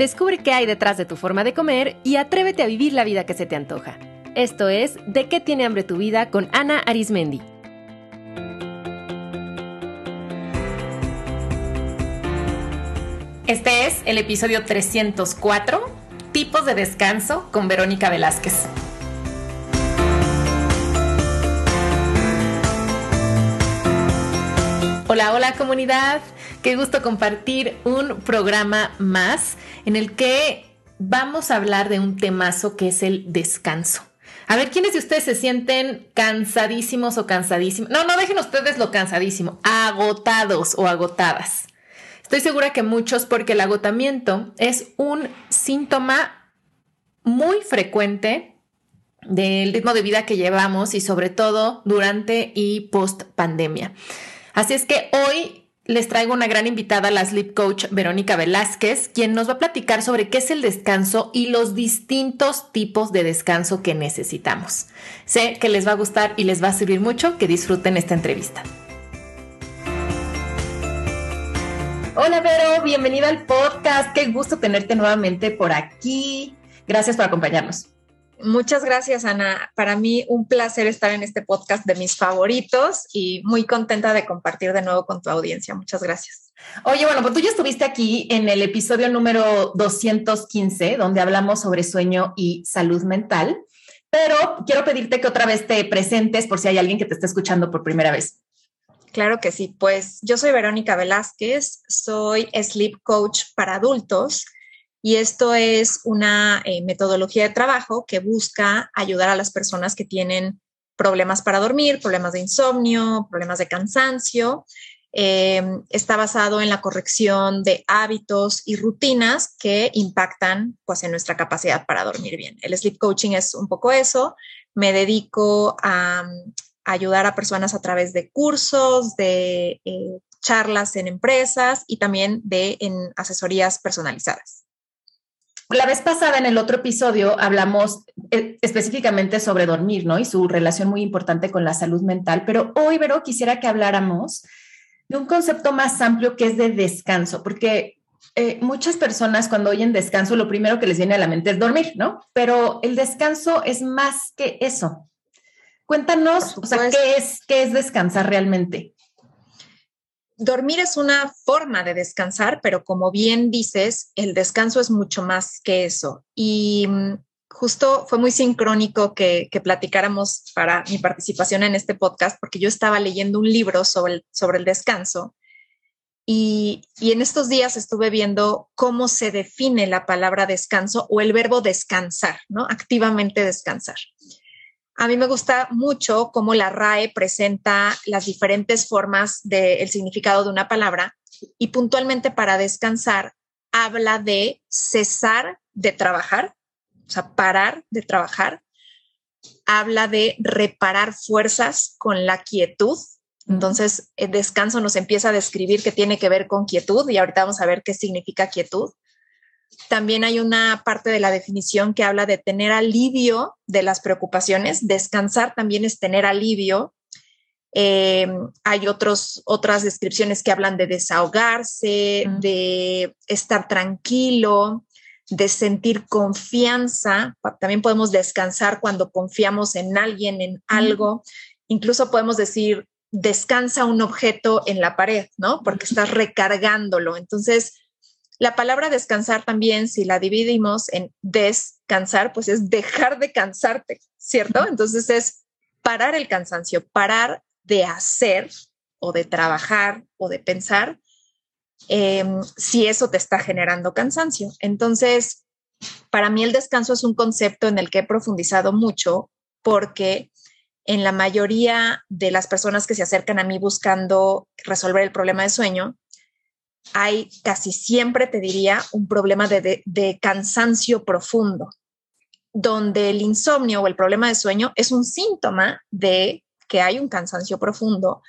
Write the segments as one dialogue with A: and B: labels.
A: Descubre qué hay detrás de tu forma de comer y atrévete a vivir la vida que se te antoja. Esto es De qué tiene hambre tu vida con Ana Arismendi.
B: Este es el episodio 304, tipos de descanso con Verónica Velázquez. Hola, hola comunidad. Qué gusto compartir un programa más en el que vamos a hablar de un temazo que es el descanso. A ver, ¿quiénes de ustedes se sienten cansadísimos o cansadísimos? No, no dejen ustedes lo cansadísimo, agotados o agotadas. Estoy segura que muchos porque el agotamiento es un síntoma muy frecuente del ritmo de vida que llevamos y sobre todo durante y post pandemia. Así es que hoy les traigo una gran invitada, la sleep coach Verónica Velázquez, quien nos va a platicar sobre qué es el descanso y los distintos tipos de descanso que necesitamos. Sé que les va a gustar y les va a servir mucho que disfruten esta entrevista. Hola Vero, bienvenida al podcast. Qué gusto tenerte nuevamente por aquí. Gracias por acompañarnos.
C: Muchas gracias, Ana. Para mí un placer estar en este podcast de mis favoritos y muy contenta de compartir de nuevo con tu audiencia. Muchas gracias.
B: Oye, bueno, pues tú ya estuviste aquí en el episodio número 215, donde hablamos sobre sueño y salud mental, pero quiero pedirte que otra vez te presentes por si hay alguien que te está escuchando por primera vez.
C: Claro que sí, pues yo soy Verónica Velázquez, soy sleep coach para adultos y esto es una eh, metodología de trabajo que busca ayudar a las personas que tienen problemas para dormir, problemas de insomnio, problemas de cansancio. Em, está basado en la corrección de hábitos y rutinas que impactan pues, en nuestra capacidad para dormir bien. El sleep coaching es un poco eso. Me dedico a, ayudar a personas a través de cursos, de eh, charlas en empresas y también de en asesorías personalizadas.
B: La vez pasada en el otro episodio hablamos eh, específicamente sobre dormir, ¿no? Y su relación muy importante con la salud mental, pero hoy, Vero, quisiera que habláramos de un concepto más amplio que es de descanso, porque eh, muchas personas cuando oyen descanso lo primero que les viene a la mente es dormir, ¿no? Pero el descanso es más que eso. Cuéntanos, o sea, ¿qué es, qué es descansar realmente?
C: Dormir es una forma de descansar, pero como bien dices, el descanso es mucho más que eso. Y mm, justo fue muy sincrónico que, platicáramos para mi participación en este podcast, porque yo estaba leyendo un libro sobre el, descanso. Y, y en estos días estuve viendo cómo se define la palabra descanso o el verbo descansar, ¿no? Activamente descansar. A mí me gusta mucho cómo la RAE presenta las diferentes formas del significado de una palabra y puntualmente para descansar habla de cesar de trabajar, o sea, parar de trabajar. Habla de reparar fuerzas con la quietud. Entonces, el descanso nos empieza a describir que tiene que ver con quietud y ahorita vamos a ver qué significa quietud. También hay una parte de la definición que habla de tener alivio de las preocupaciones. Descansar también es tener alivio. Eh, hay otros, otras descripciones que hablan de desahogarse, de estar tranquilo, de sentir confianza. También podemos descansar cuando confiamos en alguien, en algo. Incluso podemos decir, descansa un objeto en la pared, ¿no? Porque estás recargándolo. Entonces, la palabra descansar también, si la dividimos en descansar, pues es dejar de cansarte, ¿cierto? Entonces es parar el cansancio, parar de hacer o de trabajar o de pensar em, si eso te está generando cansancio. Entonces, para mí el descanso es un concepto en el que he profundizado mucho porque en la mayoría de las personas que se acercan a mí buscando resolver el problema de sueño, hay casi siempre, te diría, un problema de, cansancio profundo, donde el insomnio o el problema de sueño es un síntoma de que hay un cansancio profundo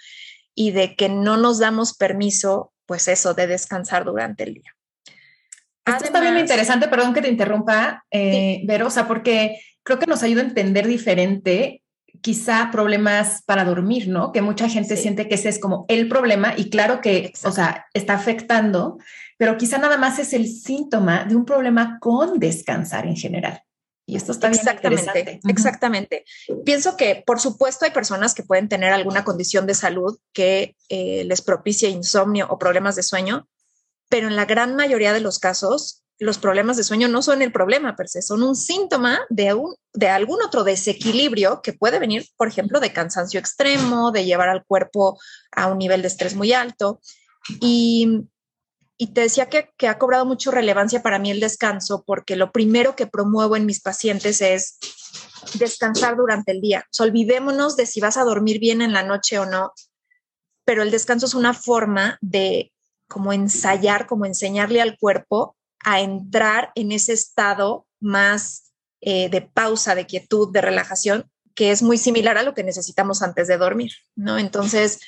C: y de que no nos damos permiso, pues eso, de descansar durante el día.
B: Esto está bien interesante, perdón que te interrumpa, eh, Vero, o sea, porque creo que nos ayuda a entender diferente quizá problemas para dormir, ¿no? Que mucha gente siente que ese es como el problema y claro que, o sea, está afectando, pero quizá nada más es el síntoma de un problema con descansar en general. Y esto está
C: exactamente, exactamente. Pienso que, por supuesto, hay personas que pueden tener alguna condición de salud que eh, les propicie insomnio o problemas de sueño, pero en la gran mayoría de los casos, los problemas de sueño no son el problema per se, son un síntoma de, algún otro desequilibrio que puede venir, por ejemplo, de cansancio extremo, de llevar al cuerpo a un nivel de estrés muy alto. Y te decía que, ha cobrado mucha relevancia para mí el descanso porque lo primero que promuevo en mis pacientes es descansar durante el día. olvidémonos de si vas a dormir bien en la noche o no, pero el descanso es una forma de como ensayar, como enseñarle al cuerpo a entrar en ese estado más eh, de pausa, de quietud, de relajación, que es muy similar a lo que necesitamos antes de dormir, ¿no? Entonces,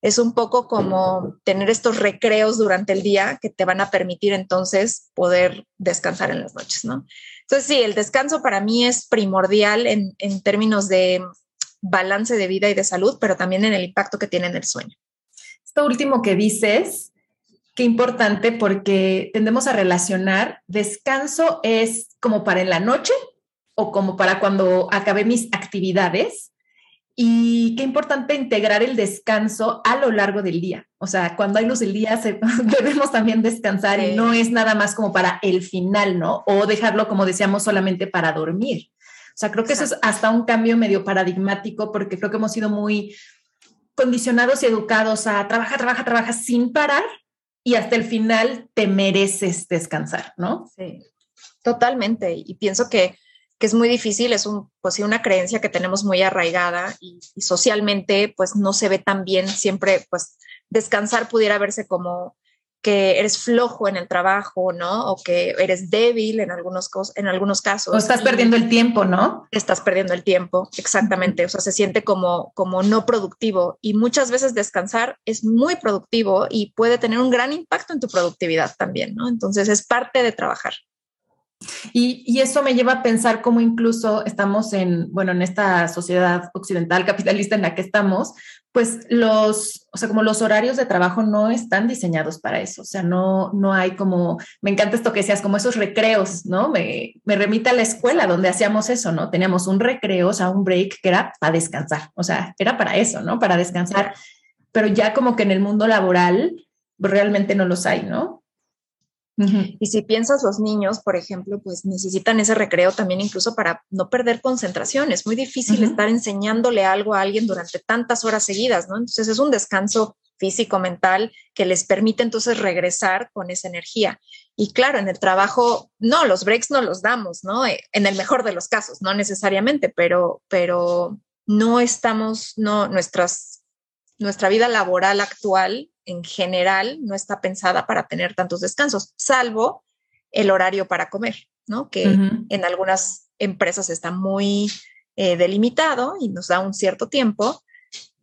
C: es un poco como tener estos recreos durante el día que te van a permitir entonces poder descansar en las noches, ¿no? Entonces, sí, el descanso para mí es primordial en, términos de balance de vida y de salud, pero también en el impacto que tiene en el sueño.
B: Esto último que dices, qué importante porque tendemos a relacionar descanso es como para en la noche o como para cuando acabé mis actividades y qué importante integrar el descanso a lo largo del día. O sea, cuando hay luz del día debemos también descansar y no es nada más como para el final, ¿no? O dejarlo, como decíamos, solamente para dormir. O sea, creo que eso es hasta un cambio medio paradigmático porque creo que hemos sido muy condicionados y educados a trabajar, trabaja, trabaja sin parar y hasta el final te mereces descansar, ¿no?
C: Sí, totalmente. Y pienso que que es muy difícil, es un, pues una creencia que tenemos muy arraigada y, socialmente pues no se ve tan bien, siempre pues descansar pudiera verse como que eres flojo en el trabajo, ¿no? O que eres débil en algunos, en algunos casos.
B: O estás perdiendo el tiempo, ¿no?
C: Estás perdiendo el tiempo, exactamente. O sea, se siente como, como no productivo y muchas veces descansar es muy productivo y puede tener un gran impacto en tu productividad también, ¿no? Entonces es parte de trabajar.
B: Y, eso me lleva a pensar cómo incluso estamos en, bueno, en esta sociedad occidental capitalista en la que estamos, pues los, o sea, como los horarios de trabajo no están diseñados para eso. O sea, no, no hay como, me encanta esto que decías, como esos recreos, ¿no? Me, me remite a la escuela donde hacíamos eso, ¿no? Teníamos un recreo, o sea, un break que era para descansar. O sea, era para eso, ¿no? Para descansar. Pero ya como que en el mundo laboral realmente no los hay, ¿no?
C: Y si piensas los niños, por ejemplo, pues necesitan ese recreo también incluso para no perder concentración. Es muy difícil estar enseñándole algo a alguien durante tantas horas seguidas, ¿no? Entonces es un descanso físico, mental, que les permite entonces regresar con esa energía. Y claro, en el trabajo, no, los breaks no los damos, ¿no? Eh, en el mejor de los casos, no necesariamente, pero, pero no estamos, no, nuestras, nuestra vida laboral actual en general no está pensada para tener tantos descansos, salvo el horario para comer, ¿no? Que en algunas empresas está muy eh, delimitado y nos da un cierto tiempo,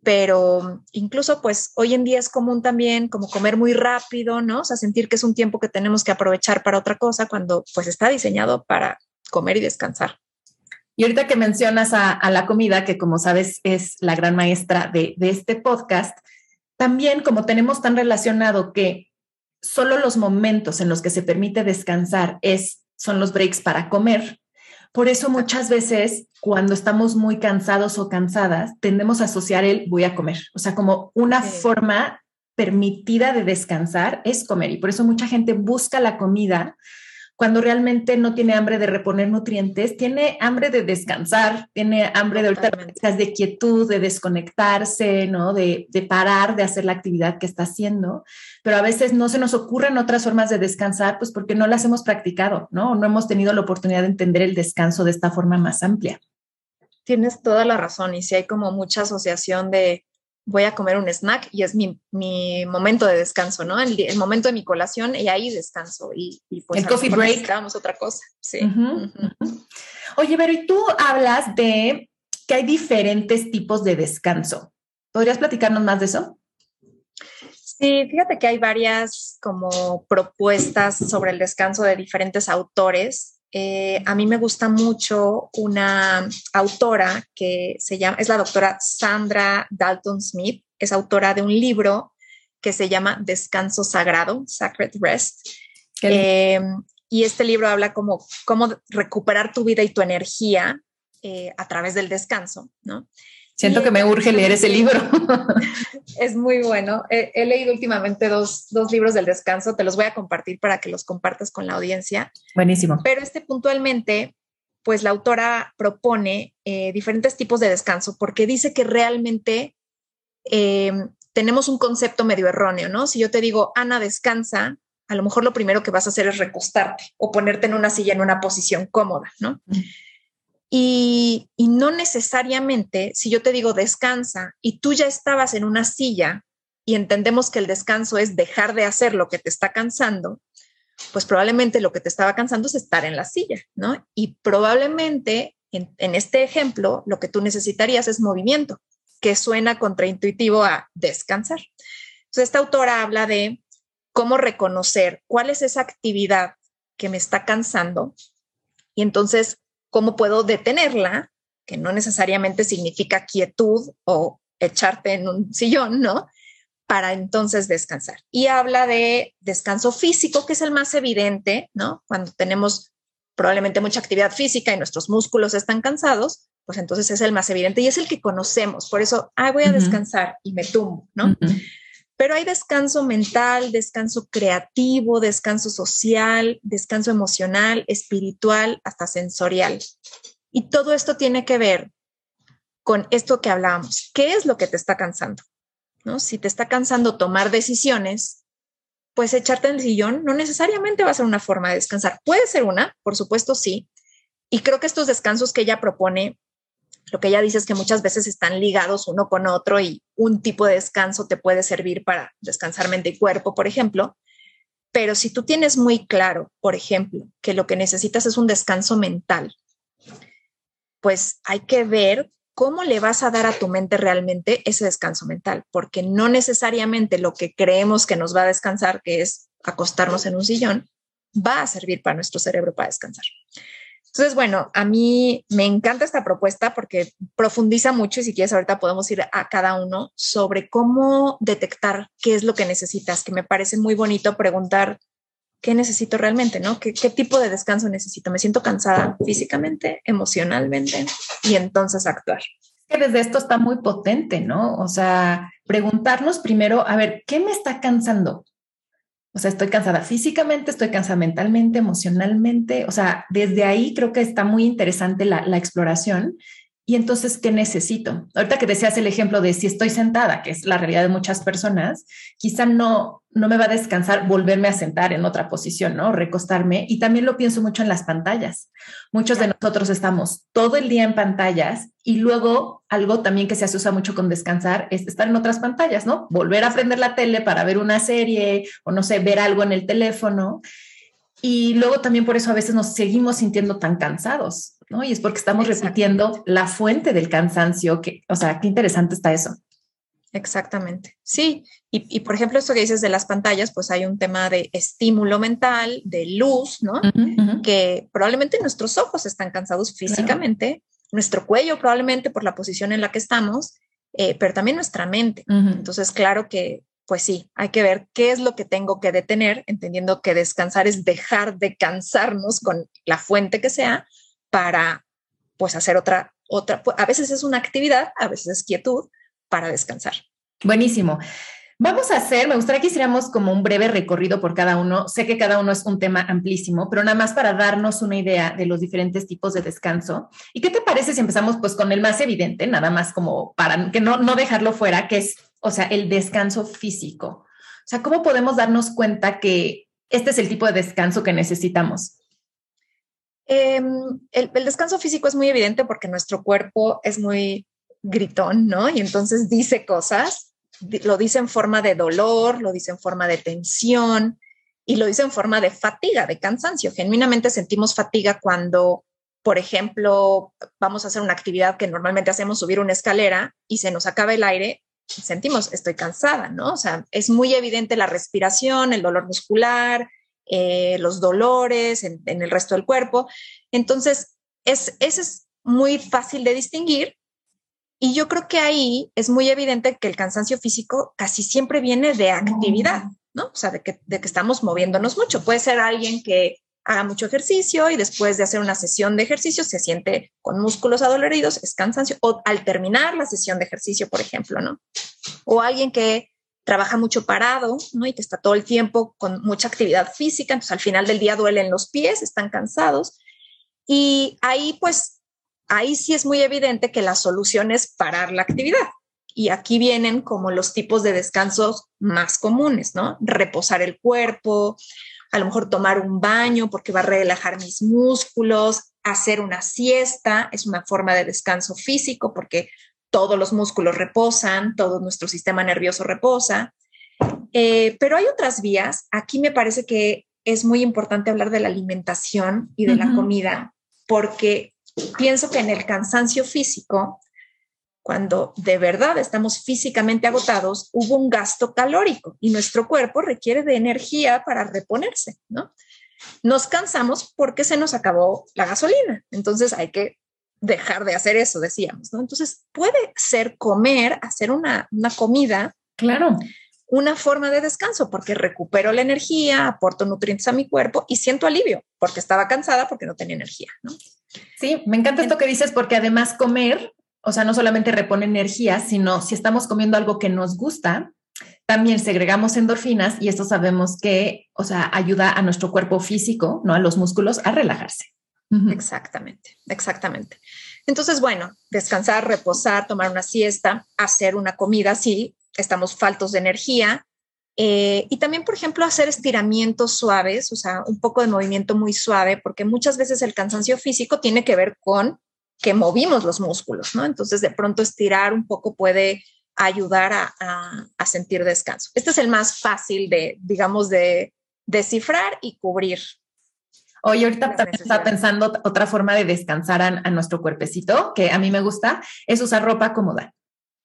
C: pero incluso pues hoy en día es común también como comer muy rápido, ¿no? O sea, sentir que es un tiempo que tenemos que aprovechar para otra cosa cuando pues está diseñado para comer y descansar.
B: Y ahorita que mencionas a, la comida, que como sabes es la gran maestra de, de este podcast, también como tenemos tan relacionado que solo los momentos en los que se permite descansar es, son los breaks para comer, por eso muchas veces cuando estamos muy cansados o cansadas, tendemos a asociar el voy a comer. O sea, como una forma permitida de descansar es comer. Y por eso mucha gente busca la comida cuando realmente no tiene hambre de reponer nutrientes, tiene hambre de descansar, tiene hambre de ahorita de quietud, de desconectarse, ¿no? De, de, parar de hacer la actividad que está haciendo. Pero a veces no se nos ocurren otras formas de descansar, pues porque no las hemos practicado, ¿no? No hemos tenido la oportunidad de entender el descanso de esta forma más amplia.
C: Tienes toda la razón y si hay como mucha asociación de voy a comer un snack y es mi, momento de descanso, ¿no? El, momento de mi colación y ahí descanso. Y,
B: pues el coffee break.
C: Necesitábamos otra cosa, sí.
B: Oye, pero y tú hablas de que hay diferentes tipos de descanso. ¿Podrías platicarnos más de eso?
C: Sí, fíjate que hay varias como propuestas sobre el descanso de diferentes autores eh, a mí me gusta mucho una autora que se llama, es la doctora Sandra Dalton Smith, es autora de un libro que se llama Descanso Sagrado, Sacred Rest. Eh, y este libro habla como cómo recuperar tu vida y tu energía eh, a través del descanso, ¿no?
B: Siento que me urge leer ese libro.
C: es muy bueno. He, leído últimamente dos, dos, libros del descanso. Te los voy a compartir para que los compartas con la audiencia.
B: Buenísimo.
C: Pero este puntualmente, pues la autora propone eh, diferentes tipos de descanso porque dice que realmente tenemos un concepto medio erróneo, ¿no? Si yo te digo, Ana, descansa, a lo mejor lo primero que vas a hacer es recostarte o ponerte en una silla en una posición cómoda, ¿no? Y, no necesariamente, si yo te digo descansa y tú ya estabas en una silla y entendemos que el descanso es dejar de hacer lo que te está cansando, pues probablemente lo que te estaba cansando es estar en la silla, ¿no? Y probablemente en, en este ejemplo lo que tú necesitarías es movimiento que suena contraintuitivo a descansar. Entonces, esta autora habla de cómo reconocer cuál es esa actividad que me está cansando y entonces cómo puedo detenerla, que no necesariamente significa quietud o echarte en un sillón, ¿no? Para entonces descansar. Y habla de descanso físico, que es el más evidente, ¿no? Cuando tenemos probablemente mucha actividad física y nuestros músculos están cansados, pues entonces es el más evidente y es el que conocemos. Por eso, ah, voy a descansar y me tumbo, ¿no? Pero hay descanso mental, descanso creativo, descanso social, descanso emocional, espiritual, hasta sensorial. Y todo esto tiene que ver con esto que hablábamos. ¿Qué es lo que te está cansando? ¿No? Si te está cansando tomar decisiones, pues echarte en el sillón no necesariamente va a ser una forma de descansar. Puede ser una, por supuesto, sí. Y creo que estos descansos que ella propone lo que ella dice es que muchas veces están ligados uno con otro y un tipo de descanso te puede servir para descansar mente y cuerpo, por ejemplo. Pero si tú tienes muy claro, por ejemplo, que lo que necesitas es un descanso mental, pues hay que ver cómo le vas a dar a tu mente realmente ese descanso mental, porque no necesariamente lo que creemos que nos va a descansar, que es acostarnos en un sillón, va a servir para nuestro cerebro para descansar. Entonces, bueno, a mí me encanta esta propuesta porque profundiza mucho y si quieres ahorita podemos ir a cada uno sobre cómo detectar qué es lo que necesitas, que me parece muy bonito preguntar qué necesito realmente, ¿no? ¿Qué, tipo de descanso necesito? Me siento cansada físicamente, emocionalmente y entonces actuar.
B: Que desde esto está muy potente, ¿no? O sea, preguntarnos primero, a ver, ¿qué me está cansando? O sea, estoy cansada físicamente, estoy cansada mentalmente, emocionalmente. O sea, desde ahí creo que está muy interesante la, la exploración. Y entonces, ¿qué necesito? Ahorita que decías el ejemplo de si estoy sentada, que es la realidad de muchas personas, quizá no, no me va a descansar volverme a sentar en otra posición, ¿no? Recostarme. Y también lo pienso mucho en las pantallas. Muchos de nosotros estamos todo el día en pantallas y luego algo también que se asocia mucho con descansar es estar en otras pantallas, ¿no? Volver a prender la tele para ver una serie o no sé, ver algo en el teléfono. Y luego también por eso a veces nos seguimos sintiendo tan cansados, ¿no? Y es porque estamos repitiendo la fuente del cansancio, que, o sea, qué interesante está eso.
C: Exactamente. Sí. Y, por ejemplo, esto que dices de las pantallas, pues hay un tema de estímulo mental, de luz, ¿no? Que probablemente nuestros ojos están cansados físicamente, nuestro cuello probablemente por la posición en la que estamos, eh, pero también nuestra mente. Entonces, claro que, pues sí, hay que ver qué es lo que tengo que detener, entendiendo que descansar es dejar de cansarnos con la fuente que sea para, pues, hacer otra, otra, a veces es una actividad, a veces es quietud, para descansar.
B: Buenísimo. Vamos a hacer, me gustaría que hiciéramos como un breve recorrido por cada uno. Sé que cada uno es un tema amplísimo, pero nada más para darnos una idea de los diferentes tipos de descanso. ¿Y qué te parece si empezamos pues con el más evidente, nada más como para que no, no dejarlo fuera, que es, o sea, el descanso físico? O sea, ¿cómo podemos darnos cuenta que este es el tipo de descanso que necesitamos?
C: Em, el, el descanso físico es muy evidente porque nuestro cuerpo es muy gritón, ¿no? Y entonces dice cosas, lo dice en forma de dolor, lo dice en forma de tensión y lo dice en forma de fatiga, de cansancio. Genuinamente sentimos fatiga cuando, por ejemplo, vamos a hacer una actividad que normalmente hacemos, subir una escalera y se nos acaba el aire sentimos, estoy cansada, ¿no? O sea, es muy evidente la respiración, el dolor muscular, eh, los dolores en, el resto del cuerpo. Entonces, es, es muy fácil de distinguir. Y yo creo que ahí es muy evidente que el cansancio físico casi siempre viene de actividad, ¿no? O sea, de que, de que estamos moviéndonos mucho. Puede ser alguien que haga mucho ejercicio y después de hacer una sesión de ejercicio se siente con músculos adoloridos, es cansancio, o al terminar la sesión de ejercicio, por ejemplo, ¿no? O alguien que trabaja mucho parado, ¿no? Y que está todo el tiempo con mucha actividad física, entonces al final del día duelen los pies, están cansados. Y ahí, pues, ahí sí es muy evidente que la solución es parar la actividad. Y aquí vienen como los tipos de descansos más comunes, ¿no? Reposar el cuerpo, a lo mejor tomar un baño porque va a relajar mis músculos, hacer una siesta, es una forma de descanso físico porque todos los músculos reposan, todo nuestro sistema nervioso reposa. Eh, pero hay otras vías. Aquí me parece que es muy importante hablar de la alimentación y de la comida, porque pienso que en el cansancio físico cuando de verdad estamos físicamente agotados, hubo un gasto calórico y nuestro cuerpo requiere de energía para reponerse, ¿no? Nos cansamos porque se nos acabó la gasolina, entonces hay que dejar de hacer eso, decíamos, ¿no? Entonces puede ser comer, hacer una, una comida.
B: Claro.
C: Una forma de descanso porque recupero la energía, aporto nutrientes a mi cuerpo y siento alivio porque estaba cansada porque no tenía energía, ¿no?
B: Sí, me encanta esto que dices porque además comer o sea, no solamente repone energía, sino si estamos comiendo algo que nos gusta, también segregamos endorfinas y esto sabemos que, o sea, ayuda a nuestro cuerpo físico, no a los músculos, a relajarse.
C: Exactamente, exactamente. Entonces, bueno, descansar, reposar, tomar una siesta, hacer una comida, sí, estamos faltos de energía. Eh, y también, por ejemplo, hacer estiramientos suaves, o sea, un poco de movimiento muy suave, porque muchas veces el cansancio físico tiene que ver con que movimos los músculos, ¿no? Entonces, de pronto estirar un poco puede ayudar a, sentir descanso. Este es el más fácil de, digamos, de descifrar y cubrir.
B: Oye, ahorita estaba pensando otra forma de descansar a, nuestro cuerpecito, que a mí me gusta, es usar ropa cómoda.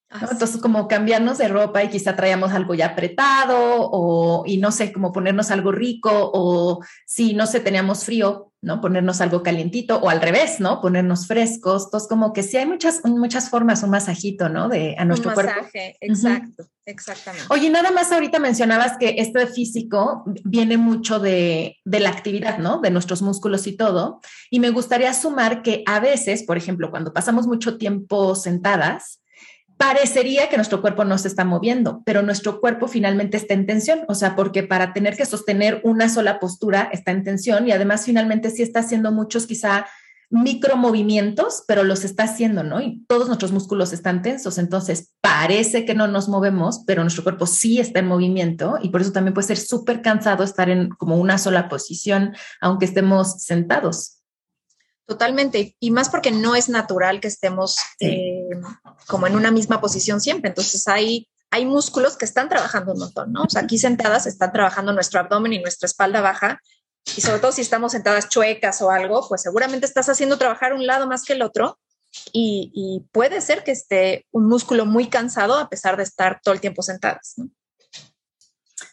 B: Ah, Entonces, como cambiarnos de ropa y quizá traíamos algo ya apretado o, y no sé, como ponernos algo rico o si no sé, teníamos frío, ¿no? Ponernos algo calientito o al revés, ¿no? Ponernos frescos. Entonces, como que sí hay muchas, muchas formas, un masajito, ¿no? De a nuestro un masaje,
C: exacto, exactamente.
B: Oye, nada más ahorita mencionabas que este físico viene mucho de, de la actividad, ¿no? De nuestros músculos y todo. Y me gustaría sumar que a veces, por ejemplo, cuando pasamos mucho tiempo sentadas, parecería que nuestro cuerpo no se está moviendo, pero nuestro cuerpo finalmente está en tensión, o sea, porque para tener que sostener una sola postura está en tensión y además finalmente sí está haciendo muchos quizá micromovimientos, pero los está haciendo, ¿no? Y todos nuestros músculos están tensos, entonces parece que no nos movemos, pero nuestro cuerpo sí está en movimiento y por eso también puede ser súper cansado estar en como una sola posición, aunque estemos sentados.
C: Totalmente, y más porque no es natural que estemos eh, como en una misma posición siempre. Entonces hay, hay músculos que están trabajando un montón, ¿no? O sea, aquí sentadas están trabajando nuestro abdomen y nuestra espalda baja, y sobre todo si estamos sentadas chuecas o algo, pues seguramente estás haciendo trabajar un lado más que el otro, y, y puede ser que esté un músculo muy cansado a pesar de estar todo el tiempo sentadas, ¿no?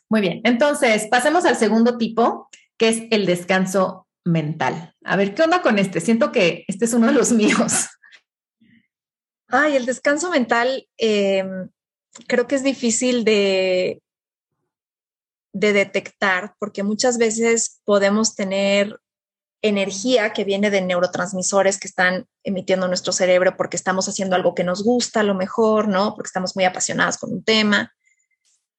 B: Muy bien, entonces pasemos al segundo tipo, que es el descanso mental. A ver, ¿qué onda con este? Siento que este es uno de los míos.
C: Ay, el descanso mental em, creo que es difícil de, de detectar porque muchas veces podemos tener energía que viene de neurotransmisores que están emitiendo nuestro cerebro porque estamos haciendo algo que nos gusta a lo mejor, ¿no? Porque estamos muy apasionadas con un tema.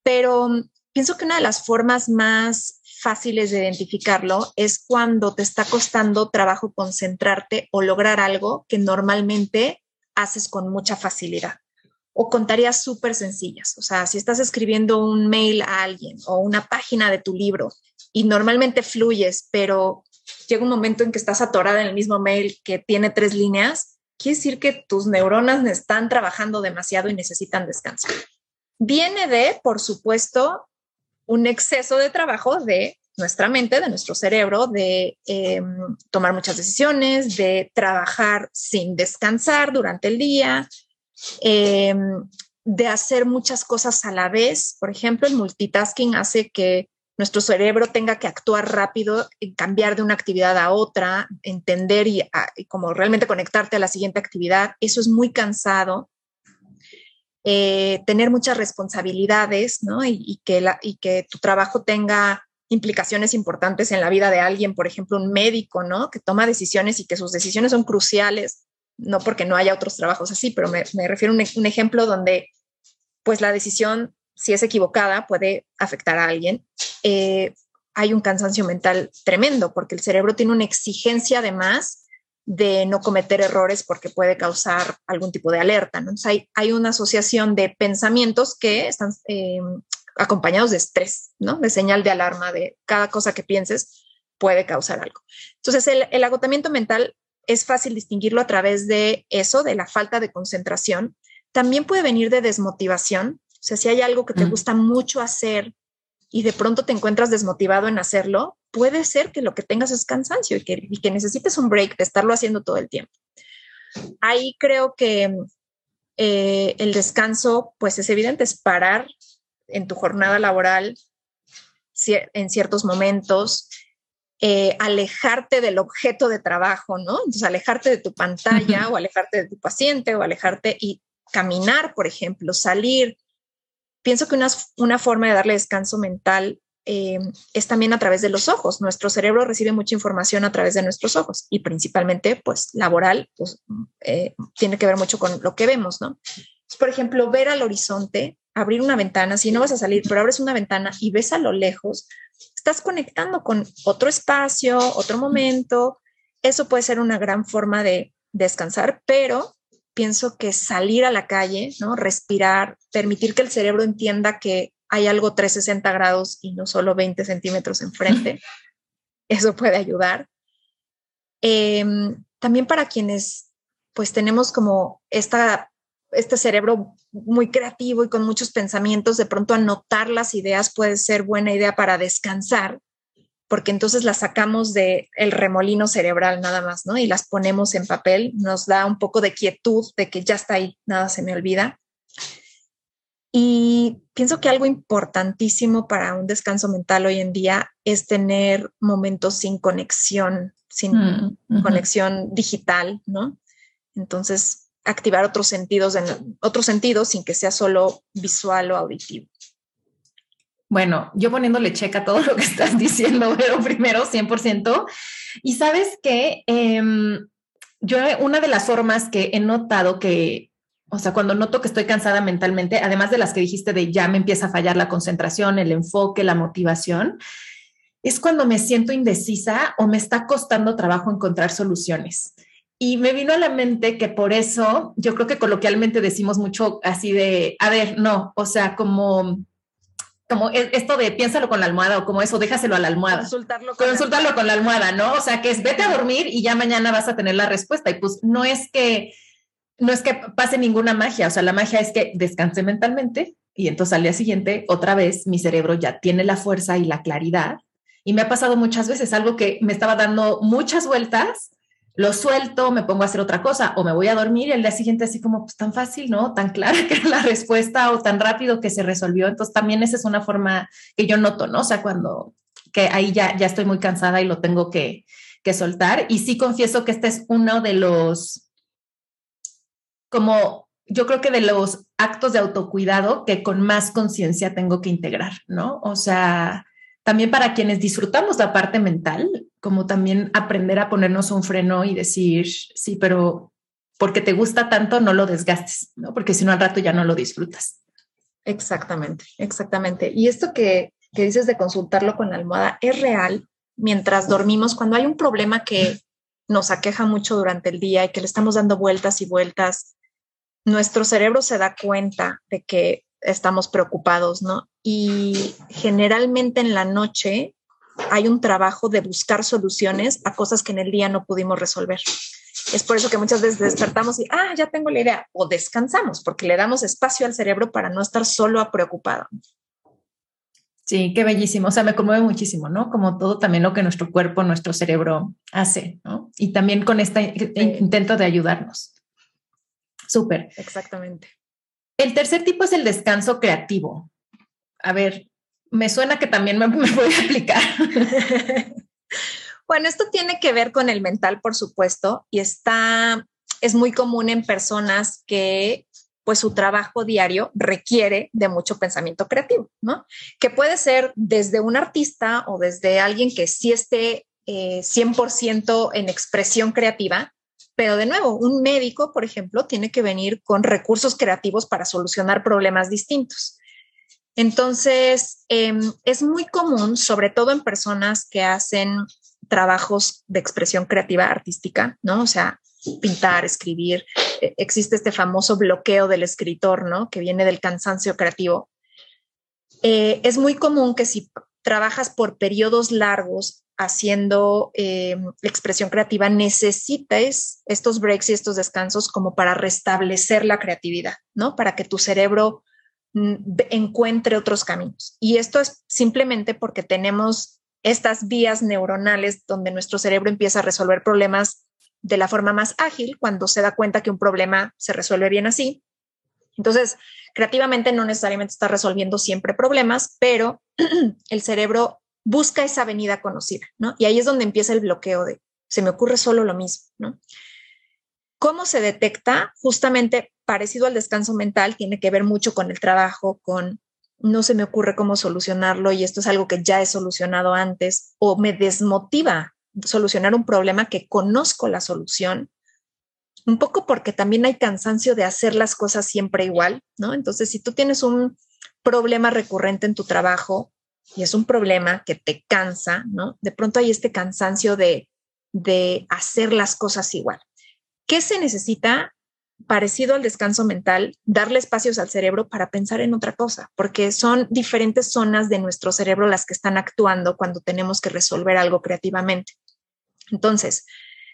C: Pero pienso que una de las formas más fáciles de identificarlo es cuando te está costando trabajo concentrarte o lograr algo que normalmente haces con mucha facilidad o con tareas súper sencillas. O sea, si estás escribiendo un mail a alguien o una página de tu libro y normalmente fluyes, pero llega un momento en que estás atorada en el mismo mail que tiene tres líneas, quiere decir que tus neuronas están trabajando demasiado y necesitan descanso. Viene de, por supuesto, un exceso de trabajo de nuestra mente, de nuestro cerebro, de em, tomar muchas decisiones, de trabajar sin descansar durante el día, em, de hacer muchas cosas a la vez. Por ejemplo, el multitasking hace que nuestro cerebro tenga que actuar rápido, cambiar de una actividad a otra, entender y, como realmente conectarte a la siguiente actividad. Eso es muy cansado. Eh, tener muchas responsabilidades, ¿no? Y, que y que tu trabajo tenga implicaciones importantes en la vida de alguien, por ejemplo, un médico, ¿no? Que toma decisiones y que sus decisiones son cruciales, no porque no haya otros trabajos así, pero me, refiero a un, ejemplo donde pues la decisión, si es equivocada, puede afectar a alguien. Eh, hay un cansancio mental tremendo porque el cerebro tiene una exigencia además de no cometer errores porque puede causar algún tipo de alerta. ¿no? Entonces hay, una asociación de pensamientos que están eh, acompañados de estrés, ¿no? De señal de alarma de cada cosa que pienses puede causar algo. Entonces, el, agotamiento mental es fácil distinguirlo a través de eso, de la falta de concentración. También puede venir de desmotivación. O sea, si hay algo que te mm. gusta mucho hacer y de pronto te encuentras desmotivado en hacerlo, puede ser que lo que tengas es cansancio y que, y que necesites un break de estarlo haciendo todo el tiempo. Ahí creo que eh, el descanso, pues es evidente, es parar en tu jornada laboral en ciertos momentos, eh, alejarte del objeto de trabajo, ¿no? Entonces, alejarte de tu pantalla o alejarte de tu paciente o alejarte y caminar, por ejemplo, salir. Pienso que una, una forma de darle descanso mental eh, es también a través de los ojos. Nuestro cerebro recibe mucha información a través de nuestros ojos y principalmente, pues, laboral, pues, eh, tiene que ver mucho con lo que vemos, ¿no? por ejemplo, ver al horizonte abrir una ventana, si no vas a salir, pero abres una ventana y ves a lo lejos, estás conectando con otro espacio, otro momento. Eso puede ser una gran forma de descansar, pero pienso que salir a la calle, ¿no? Respirar, permitir que el cerebro entienda que hay algo 360 grados y no solo 20 centímetros enfrente, eso puede ayudar. Em, también para quienes pues tenemos como esta este cerebro muy creativo y con muchos pensamientos, de pronto anotar las ideas puede ser buena idea para descansar, porque entonces las sacamos del el remolino cerebral nada más, ¿no? Y las ponemos en papel, nos da un poco de quietud de que ya está ahí, nada se me olvida. Y pienso que algo importantísimo para un descanso mental hoy en día es tener momentos sin conexión, sin mm, conexión digital, ¿no? Entonces, activar otros sentidos, en, otros sentidos sin que sea solo visual o auditivo.
B: Bueno, yo poniéndole checa todo lo que estás diciendo, pero primero 100%. Y sabes que em, yo una de las formas que he notado que, o sea, cuando noto que estoy cansada mentalmente, además de las que dijiste de ya me empieza a fallar la concentración, el enfoque, la motivación, es cuando me siento indecisa o me está costando trabajo encontrar soluciones. Y me vino a la mente que por eso yo creo que coloquialmente decimos mucho así de, a ver, no, o sea, como, como e, esto de piénsalo con la almohada o como eso, déjaselo a la almohada.
C: Consultarlo con,
B: Consultarlo con la almohada, ¿no? O sea, que es vete a dormir y ya mañana vas a tener la respuesta. Y pues no es que, no es que pase ninguna magia, o sea, la magia es que descanse mentalmente y entonces al día siguiente, otra vez, mi cerebro ya tiene la fuerza y la claridad. Y me ha pasado muchas veces algo que me estaba dando muchas vueltas lo suelto, me pongo a hacer otra cosa o me voy a dormir y el día siguiente así como pues tan fácil, ¿no? Tan clara que era la respuesta o tan rápido que se resolvió. Entonces también esa es una forma que yo noto, ¿no? O sea, cuando que ahí ya, ya estoy muy cansada y lo tengo que, que soltar. Y sí confieso que este es uno de los, como yo creo que de los actos de autocuidado que con más conciencia tengo que integrar, ¿no? O sea, también para quienes disfrutamos la parte mental, como también aprender a ponernos un freno y decir, sí, pero porque te gusta tanto, no lo desgastes, ¿no? Porque si no al rato ya no lo disfrutas.
C: Exactamente, exactamente. Y esto que, que dices de consultarlo con la almohada es real mientras dormimos, cuando hay un problema que nos aqueja mucho durante el día y que le estamos dando vueltas y vueltas, nuestro cerebro se da cuenta de que estamos preocupados, ¿no? Y generalmente en la noche hay un trabajo de buscar soluciones a cosas que en el día no pudimos resolver. Es por eso que muchas veces despertamos y, ah, ya tengo la idea, o descansamos, porque le damos espacio al cerebro para no estar solo preocupado.
B: Sí, qué bellísimo. O sea, me conmueve muchísimo, ¿no? Como todo también lo que nuestro cuerpo, nuestro cerebro hace, ¿no? Y también con este intento de ayudarnos. Súper.
C: Exactamente.
B: El tercer tipo es el descanso creativo. A ver, Me suena que también me, me puede aplicar.
C: bueno, esto tiene que ver con el mental, por supuesto, y está, es muy común en personas que pues su trabajo diario requiere de mucho pensamiento creativo, ¿no? Que puede ser desde un artista o desde alguien que sí esté 100% eh, en expresión creativa, pero de nuevo, un médico, por ejemplo, tiene que venir con recursos creativos para solucionar problemas distintos. Entonces, em, es muy común, sobre todo en personas que hacen trabajos de expresión creativa artística, ¿no? O sea, pintar, escribir. E, existe este famoso bloqueo del escritor, ¿no? Que viene del cansancio creativo. Eh, es muy común que si trabajas por periodos largos haciendo eh, expresión creativa, necesites estos breaks y estos descansos como para restablecer la creatividad, ¿no? Para que tu cerebro mm, encuentre otros caminos. Y esto es simplemente porque tenemos estas vías neuronales donde nuestro cerebro empieza a resolver problemas de la forma más ágil cuando se da cuenta que un problema se resuelve bien así. Entonces, creativamente no necesariamente está resolviendo siempre problemas, pero el cerebro busca esa avenida conocida, ¿no? Y ahí es donde empieza el bloqueo de, se me ocurre solo lo mismo, ¿no? ¿Cómo se detecta? Justamente parecido al descanso mental, tiene que ver mucho con el trabajo, con no se me ocurre cómo solucionarlo y esto es algo que ya he solucionado antes o me desmotiva solucionar un problema que conozco la solución, un poco porque también hay cansancio de hacer las cosas siempre igual, ¿no? Entonces, si tú tienes un problema recurrente en tu trabajo y es un problema que te cansa, ¿no? De pronto hay este cansancio de, de hacer las cosas igual. ¿Qué se necesita? Parecido al descanso mental, darle espacios al cerebro para pensar en otra cosa, porque son diferentes zonas de nuestro cerebro las que están actuando cuando tenemos que resolver algo creativamente. Entonces,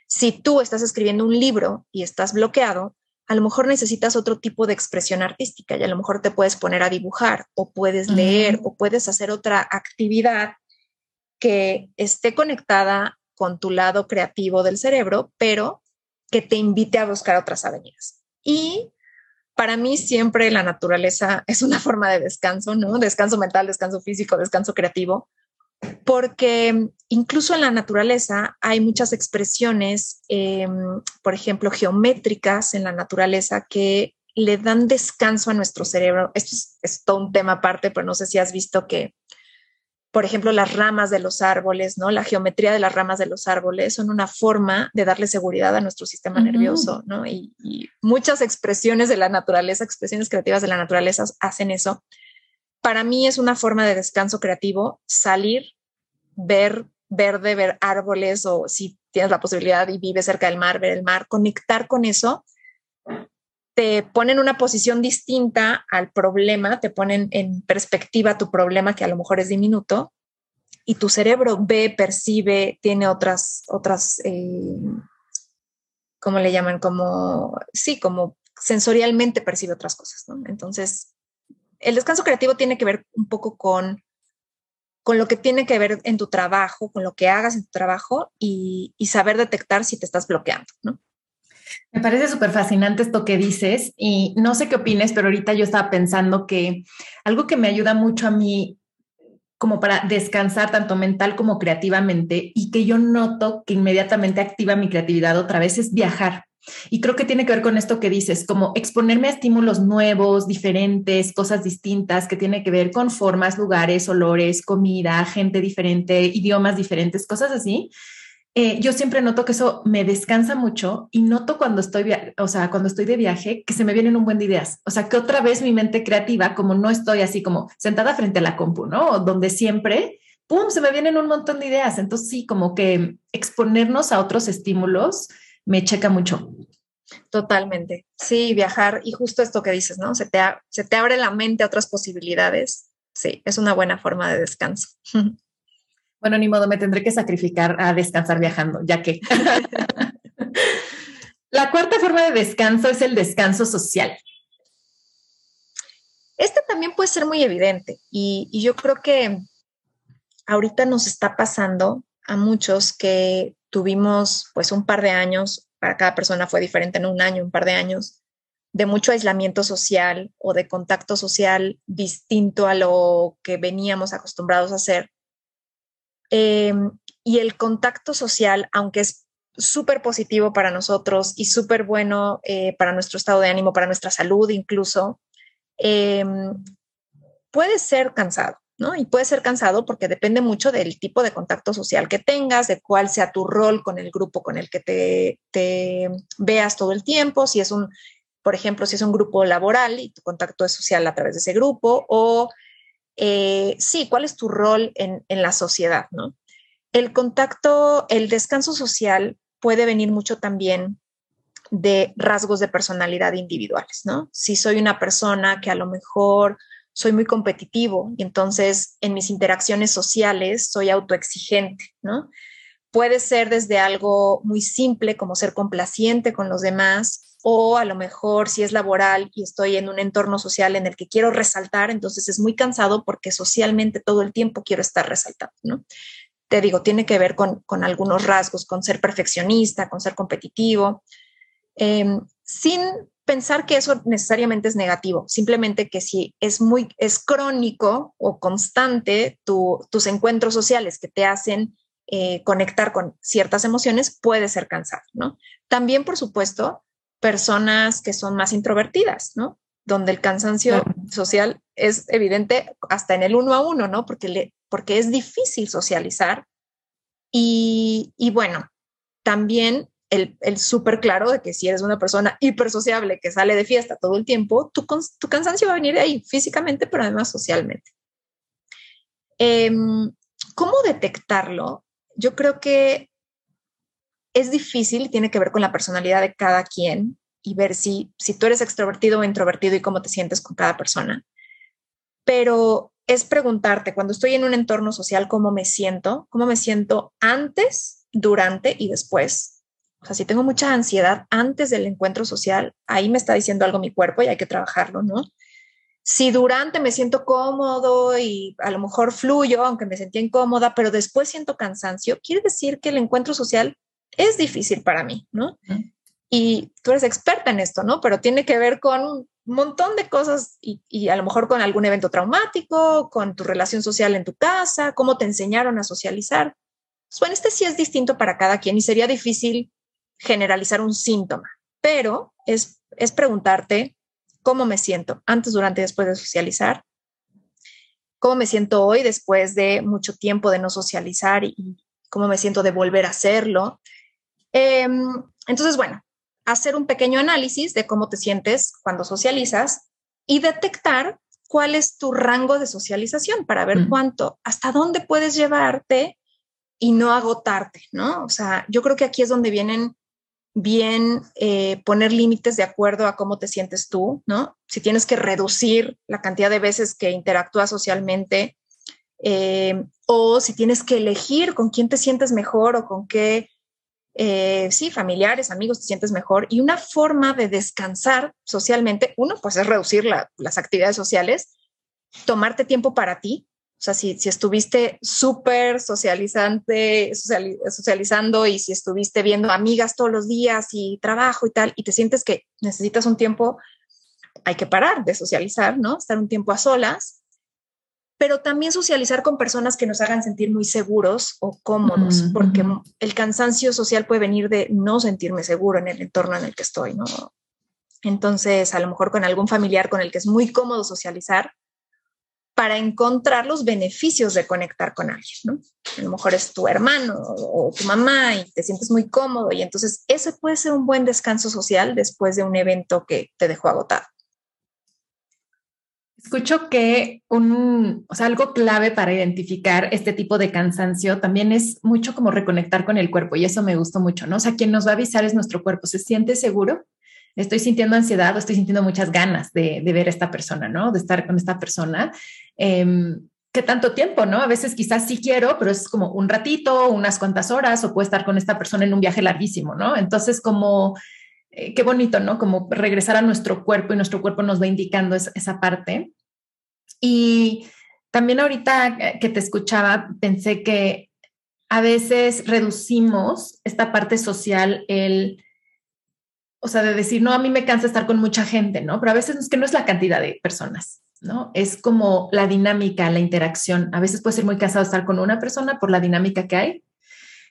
C: si tú estás escribiendo un libro y estás bloqueado, a lo mejor necesitas otro tipo de expresión artística y a lo mejor te puedes poner a dibujar o puedes leer o puedes hacer otra actividad que esté conectada con tu lado creativo del cerebro, pero que te invite a buscar otras avenidas. Y para mí siempre la naturaleza es una forma de descanso, ¿no? Descanso mental, descanso físico, descanso creativo, porque incluso en la naturaleza hay muchas expresiones, em, por ejemplo, geométricas en la naturaleza que le dan descanso a nuestro cerebro. Esto es, todo un tema aparte, pero no sé si has visto que, por ejemplo, las ramas de los árboles, ¿no? La geometría de las ramas de los árboles son una forma de darle seguridad a nuestro sistema nervioso, ¿no? y muchas expresiones de la naturaleza, expresiones creativas de la naturaleza hacen eso para mí es una forma de descanso creativo salir, ver verde, ver árboles o si tienes la posibilidad y vives cerca del mar, ver el mar, conectar con eso, te pone en una posición distinta al problema, te ponen en perspectiva tu problema que a lo mejor es diminuto y tu cerebro ve, percibe, tiene otras, otras, eh, ¿cómo le llaman? Como, sí, como sensorialmente percibe otras cosas. Entonces, el descanso creativo tiene que ver un poco con, con lo que tiene que ver en tu trabajo, con lo que hagas en tu trabajo y, saber detectar si te estás bloqueando, ¿no?
B: Me parece súper fascinante esto que dices y no sé qué opines, pero ahorita yo estaba pensando que algo que me ayuda mucho a mí como para descansar tanto mental como creativamente y que yo noto que inmediatamente activa mi creatividad otra vez es viajar. Y creo que tiene que ver con esto que dices, como exponerme a estímulos nuevos, diferentes, cosas distintas, que tiene que ver con formas, lugares, olores, comida, gente diferente, idiomas diferentes, cosas así. Eh, yo siempre noto que eso me descansa mucho y noto cuando estoy, o sea, cuando estoy de viaje que se me vienen un buen de ideas. O sea, que otra vez mi mente creativa, como no estoy así como sentada frente a la compu, ¿no? Donde siempre, ¡pum!, se me vienen un montón de ideas. Entonces, sí, como que exponernos a otros estímulos me checa mucho.
C: Totalmente. Sí, viajar y justo esto que dices, ¿no? Se te, se te abre la mente a otras posibilidades. Sí, es una buena forma de descanso.
B: Bueno, ni modo, me tendré que sacrificar a descansar viajando, ya que. la cuarta forma de descanso es el descanso social.
C: Este también puede ser muy evidente y, y yo creo que ahorita nos está pasando a muchos que tuvimos pues un par de años, para cada persona fue diferente en un año, un par de años, de mucho aislamiento social o de contacto social distinto a lo que veníamos acostumbrados a hacer. Em, y el contacto social, aunque es súper positivo para nosotros y súper bueno eh, para nuestro estado de ánimo, para nuestra salud incluso, em, puede ser cansado. ¿No? Y puede ser cansado porque depende mucho del tipo de contacto social que tengas, de cuál sea tu rol con el grupo con el que te, veas todo el tiempo, si es un por ejemplo, si es un grupo laboral y tu contacto es social a través de ese grupo, o eh, sí, cuál es tu rol en, en la sociedad, ¿no? El contacto, el descanso social puede venir mucho también de rasgos de personalidad individuales, ¿no? Si soy una persona que a lo mejor soy muy competitivo y entonces en mis interacciones sociales soy autoexigente, ¿no? Puede ser desde algo muy simple como ser complaciente con los demás o a lo mejor si es laboral y estoy en un entorno social en el que quiero resaltar, entonces es muy cansado porque socialmente todo el tiempo quiero estar resaltando, ¿no? Te digo, tiene que ver con, algunos rasgos, con ser perfeccionista, con ser competitivo, em, sin pensar que eso necesariamente es negativo, simplemente que si es muy, es crónico o constante tus encuentros sociales que te hacen eh, conectar con ciertas emociones, puede ser cansado, ¿no? También, por supuesto, personas que son más introvertidas, ¿no? Donde el cansancio social es evidente hasta en el uno a uno, ¿no? Porque, le, porque es difícil socializar. Y, y bueno, también el, el súper claro de que si eres una persona hipersociable que sale de fiesta todo el tiempo, tu, tu cansancio va a venir de ahí físicamente, pero además socialmente. Em, ¿Cómo detectarlo? Yo creo que es difícil, tiene que ver con la personalidad de cada quien y ver si, si tú eres extrovertido o introvertido y cómo te sientes con cada persona. Pero es preguntarte, cuando estoy en un entorno social, ¿cómo me siento? ¿Cómo me siento antes, durante y después? O sea, si tengo mucha ansiedad antes del encuentro social, ahí me está diciendo algo mi cuerpo y hay que trabajarlo, ¿no? Si durante me siento cómodo y a lo mejor fluyo, aunque me sentía incómoda, pero después siento cansancio, quiere decir que el encuentro social es difícil para mí, ¿no? Y tú eres experta en esto, ¿no? Pero tiene que ver con un montón de cosas y, a lo mejor con algún evento traumático, con tu relación social en tu casa, cómo te enseñaron a socializar. Pues, bueno, este sí es distinto para cada quien y sería difícil generalizar un síntoma, pero es, es preguntarte cómo me siento antes, durante y después de socializar, cómo me siento hoy después de mucho tiempo de no socializar y cómo me siento de volver a hacerlo. Em, entonces, bueno, hacer un pequeño análisis de cómo te sientes cuando socializas y detectar cuál es tu rango de socialización para ver cuánto, hasta dónde puedes llevarte y no agotarte, ¿no? O sea, yo creo que aquí es donde vienen bien eh, poner límites de acuerdo a cómo te sientes tú, ¿no? Si tienes que reducir la cantidad de veces que interactúas socialmente eh, o si tienes que elegir con quién te sientes mejor o con qué eh, sí, familiares, amigos, te sientes mejor. Y una forma de descansar socialmente, uno, pues es reducir las actividades sociales, tomarte tiempo para ti. O sea, si, si estuviste súper socializante, socializando y si estuviste viendo amigas todos los días y trabajo y tal, y te sientes que necesitas un tiempo, hay que parar de socializar, ¿no? Estar un tiempo a solas pero también socializar con personas que nos hagan sentir muy seguros o cómodos, porque el cansancio social puede venir de no sentirme seguro en el entorno en el que estoy, ¿no? Entonces, a lo mejor con algún familiar con el que es muy cómodo socializar para encontrar los beneficios de conectar con alguien, ¿no? A lo mejor es tu hermano o tu mamá y te sientes muy cómodo y entonces ese puede ser un buen descanso social después de un evento que te dejó agotado.
B: Escucho que un, o sea, algo clave para identificar este tipo de cansancio también es mucho como reconectar con el cuerpo y eso me gustó mucho, ¿no? O sea, quien nos va a avisar es nuestro cuerpo. ¿Se siente seguro? Estoy sintiendo ansiedad o estoy sintiendo muchas ganas de, ver a esta persona, ¿no? De estar con esta persona. Em, ¿Qué tanto tiempo, no? A veces quizás sí quiero, pero es como un ratito, unas cuantas horas o puedo estar con esta persona en un viaje larguísimo, ¿no? Entonces, como eh, qué bonito, ¿no? Como regresar a nuestro cuerpo y nuestro cuerpo nos va indicando esa parte. Y también ahorita que te escuchaba, pensé que a veces reducimos esta parte social, el, o sea, de decir, no, a mí me cansa estar con mucha gente, ¿no? Pero a veces es que no es la cantidad de personas, ¿no? Es como la dinámica, la interacción. A veces puede ser muy cansado estar con una persona por la dinámica que hay,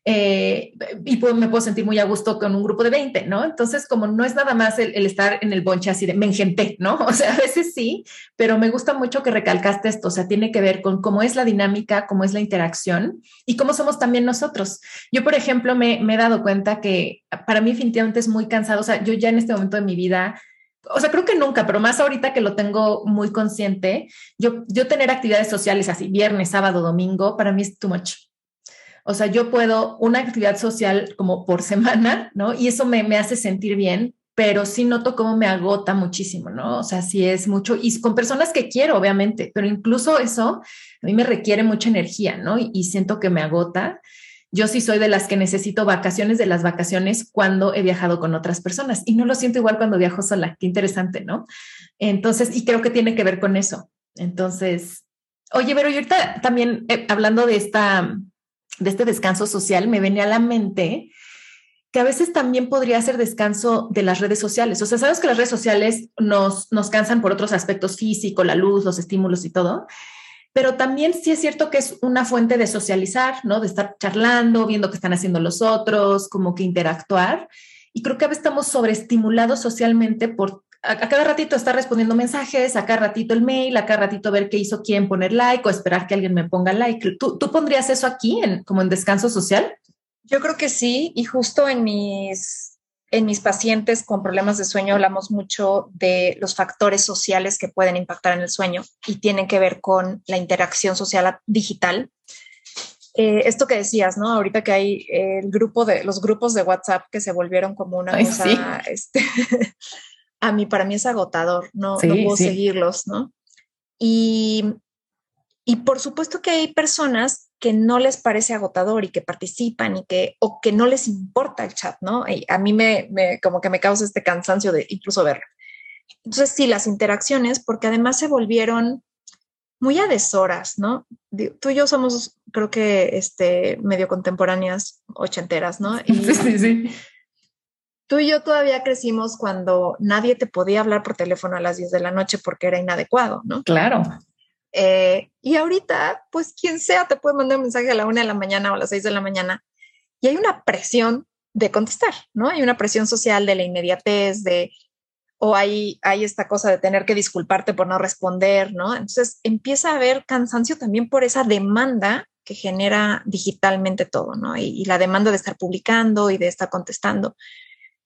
B: eh, y me puedo sentir muy a gusto con un grupo de 20, ¿no? Entonces, como no es nada más el, estar en el bonche así de me engenté, ¿no? O sea, a veces sí, pero me gusta mucho que recalcaste esto, o sea, tiene que ver con cómo es la dinámica, cómo es la interacción y cómo somos también nosotros. Yo, por ejemplo, me, me he dado cuenta que para mí definitivamente es muy cansado, o sea, yo ya en este momento de mi vida o sea, creo que nunca, pero más ahorita que lo tengo muy consciente, yo, yo tener actividades sociales así, viernes, sábado, domingo, para mí es too much. O sea, yo puedo una actividad social como por semana, ¿no? Y eso me, me hace sentir bien, pero sí noto cómo me agota muchísimo, ¿no? O sea, sí es mucho, y con personas que quiero, obviamente, pero incluso eso a mí me requiere mucha energía, ¿no? Y, y, siento que me agota. Yo sí soy de las que necesito vacaciones de las vacaciones cuando he viajado con otras personas y no lo siento igual cuando viajo sola. Qué interesante, ¿no? Entonces, y creo que tiene que ver con eso. Entonces, oye, pero ahorita también eh, hablando de esta de este descanso social, me venía a la mente que a veces también podría ser descanso de las redes sociales. O sea, sabemos que las redes sociales nos, nos cansan por otros aspectos físicos, la luz, los estímulos y todo, pero también sí es cierto que es una fuente de socializar, ¿no? De estar charlando, viendo qué están haciendo los otros, como que interactuar. Y creo que a veces estamos sobreestimulados socialmente por a, cada ratito estar respondiendo mensajes, a cada ratito el mail, a cada ratito ver qué hizo quién, poner like o esperar que alguien me ponga like. ¿Tú, tú pondrías eso aquí en, como en descanso social?
C: Yo creo que sí, y justo en mis, en mis pacientes con problemas de sueño hablamos mucho de los factores sociales que pueden impactar en el sueño y tienen que ver con la interacción social digital. Eh, esto que decías, ¿no? Ahorita que hay el grupo de los grupos de WhatsApp que se volvieron como una cosa, este, a mí, para mí es agotador, no, no puedo seguirlos, ¿no? Y, y por supuesto que hay personas que no les parece agotador y que participan y que, o que no les importa el chat, ¿no? Y a mí me, me, como que me causa este cansancio de incluso verlo. Entonces, sí, las interacciones, porque además se volvieron muy a deshoras, ¿no? Tú y yo somos, creo que, este, medio contemporáneas, ochenteras, ¿no? Y, sí, sí, sí tú y yo todavía crecimos cuando nadie te podía hablar por teléfono a las 10 de la noche porque era inadecuado, ¿no?
B: Claro.
C: Eh, y ahorita, pues quien sea te puede mandar un mensaje a la una de la mañana o a las 6 de la mañana y hay una presión de contestar, ¿no? Hay una presión social de la inmediatez, de, o hay, hay esta cosa de tener que disculparte por no responder, ¿no? Entonces empieza a haber cansancio también por esa demanda que genera digitalmente todo, ¿no? Y, y la demanda de estar publicando y de estar contestando.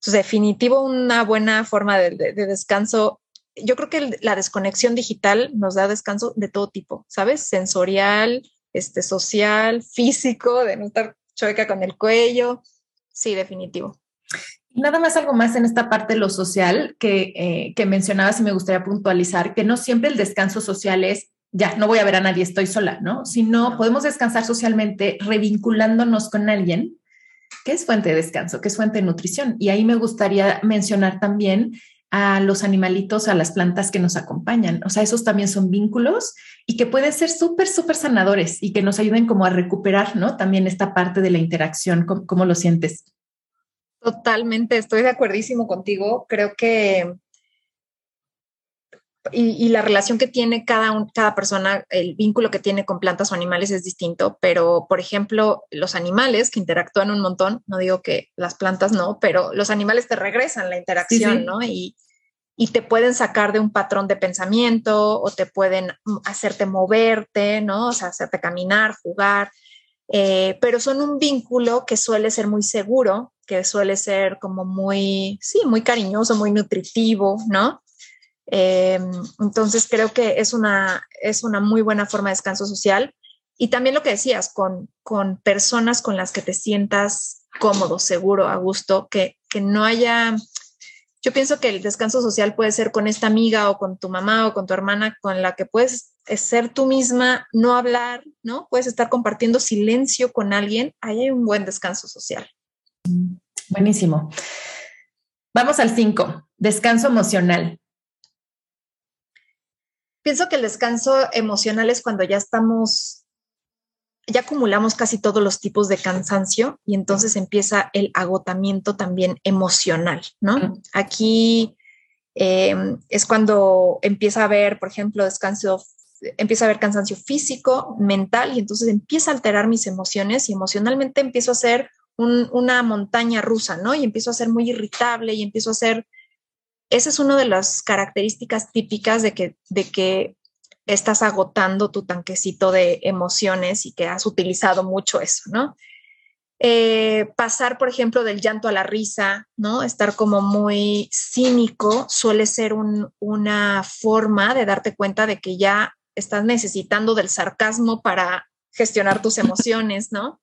C: Entonces, definitivo, una buena forma de, descanso. Yo creo que la desconexión digital nos da descanso de todo tipo, ¿sabes? Sensorial, este, social, físico, de no estar chueca con el cuello. Sí, definitivo.
B: Nada más algo más en esta parte de lo social que, eh, que mencionabas y me gustaría puntualizar, que no siempre el descanso social es ya, no voy a ver a nadie, estoy sola, ¿no? Sino podemos descansar socialmente revinculándonos con alguien ¿Qué es fuente de descanso? ¿Qué es fuente de nutrición? Y ahí me gustaría mencionar también a los animalitos, a las plantas que nos acompañan. O sea, esos también son vínculos y que pueden ser súper, súper sanadores y que nos ayuden como a recuperar, ¿no? También esta parte de la interacción, ¿cómo, lo sientes?
C: Totalmente, estoy de acuerdísimo contigo. Creo que y, la relación que tiene cada, cada persona, el vínculo que tiene con plantas o animales es distinto, pero por ejemplo, los animales que interactúan un montón, no digo que las plantas no, pero los animales te regresan la interacción, ¿no? Y, y te pueden sacar de un patrón de pensamiento o te pueden hacerte moverte, ¿no? O sea, hacerte caminar, jugar, eh, pero son un vínculo que suele ser muy seguro, que suele ser como muy, sí, muy cariñoso, muy nutritivo, ¿no? Eh, entonces creo que es una, es una muy buena forma de descanso social. Y también lo que decías, con, con personas con las que te sientas cómodo, seguro, a gusto, que, que no haya... Yo pienso que el descanso social puede ser con esta amiga o con tu mamá o con tu hermana con la que puedes ser tú misma, no hablar, ¿no? Puedes estar compartiendo silencio con alguien, ahí hay un buen descanso social.
B: Buenísimo. Vamos al 5, descanso emocional.
C: Pienso que el descanso emocional es cuando ya estamos ya acumulamos casi todos los tipos de cansancio y entonces empieza el agotamiento también emocional, ¿no? Aquí em, es cuando empieza a haber, por ejemplo, descanso, empieza a haber cansancio físico, mental y entonces empieza a alterar mis emociones y emocionalmente empiezo a ser una montaña rusa, ¿no? Y empiezo a ser muy irritable y empiezo a ser esa es una de las características típicas de que, de que estás agotando tu tanquecito de emociones y que has utilizado mucho eso, ¿no? Eh, pasar, por ejemplo, del llanto a la risa, ¿no? Estar como muy cínico suele ser una forma de darte cuenta de que ya estás necesitando del sarcasmo para gestionar tus emociones, ¿no?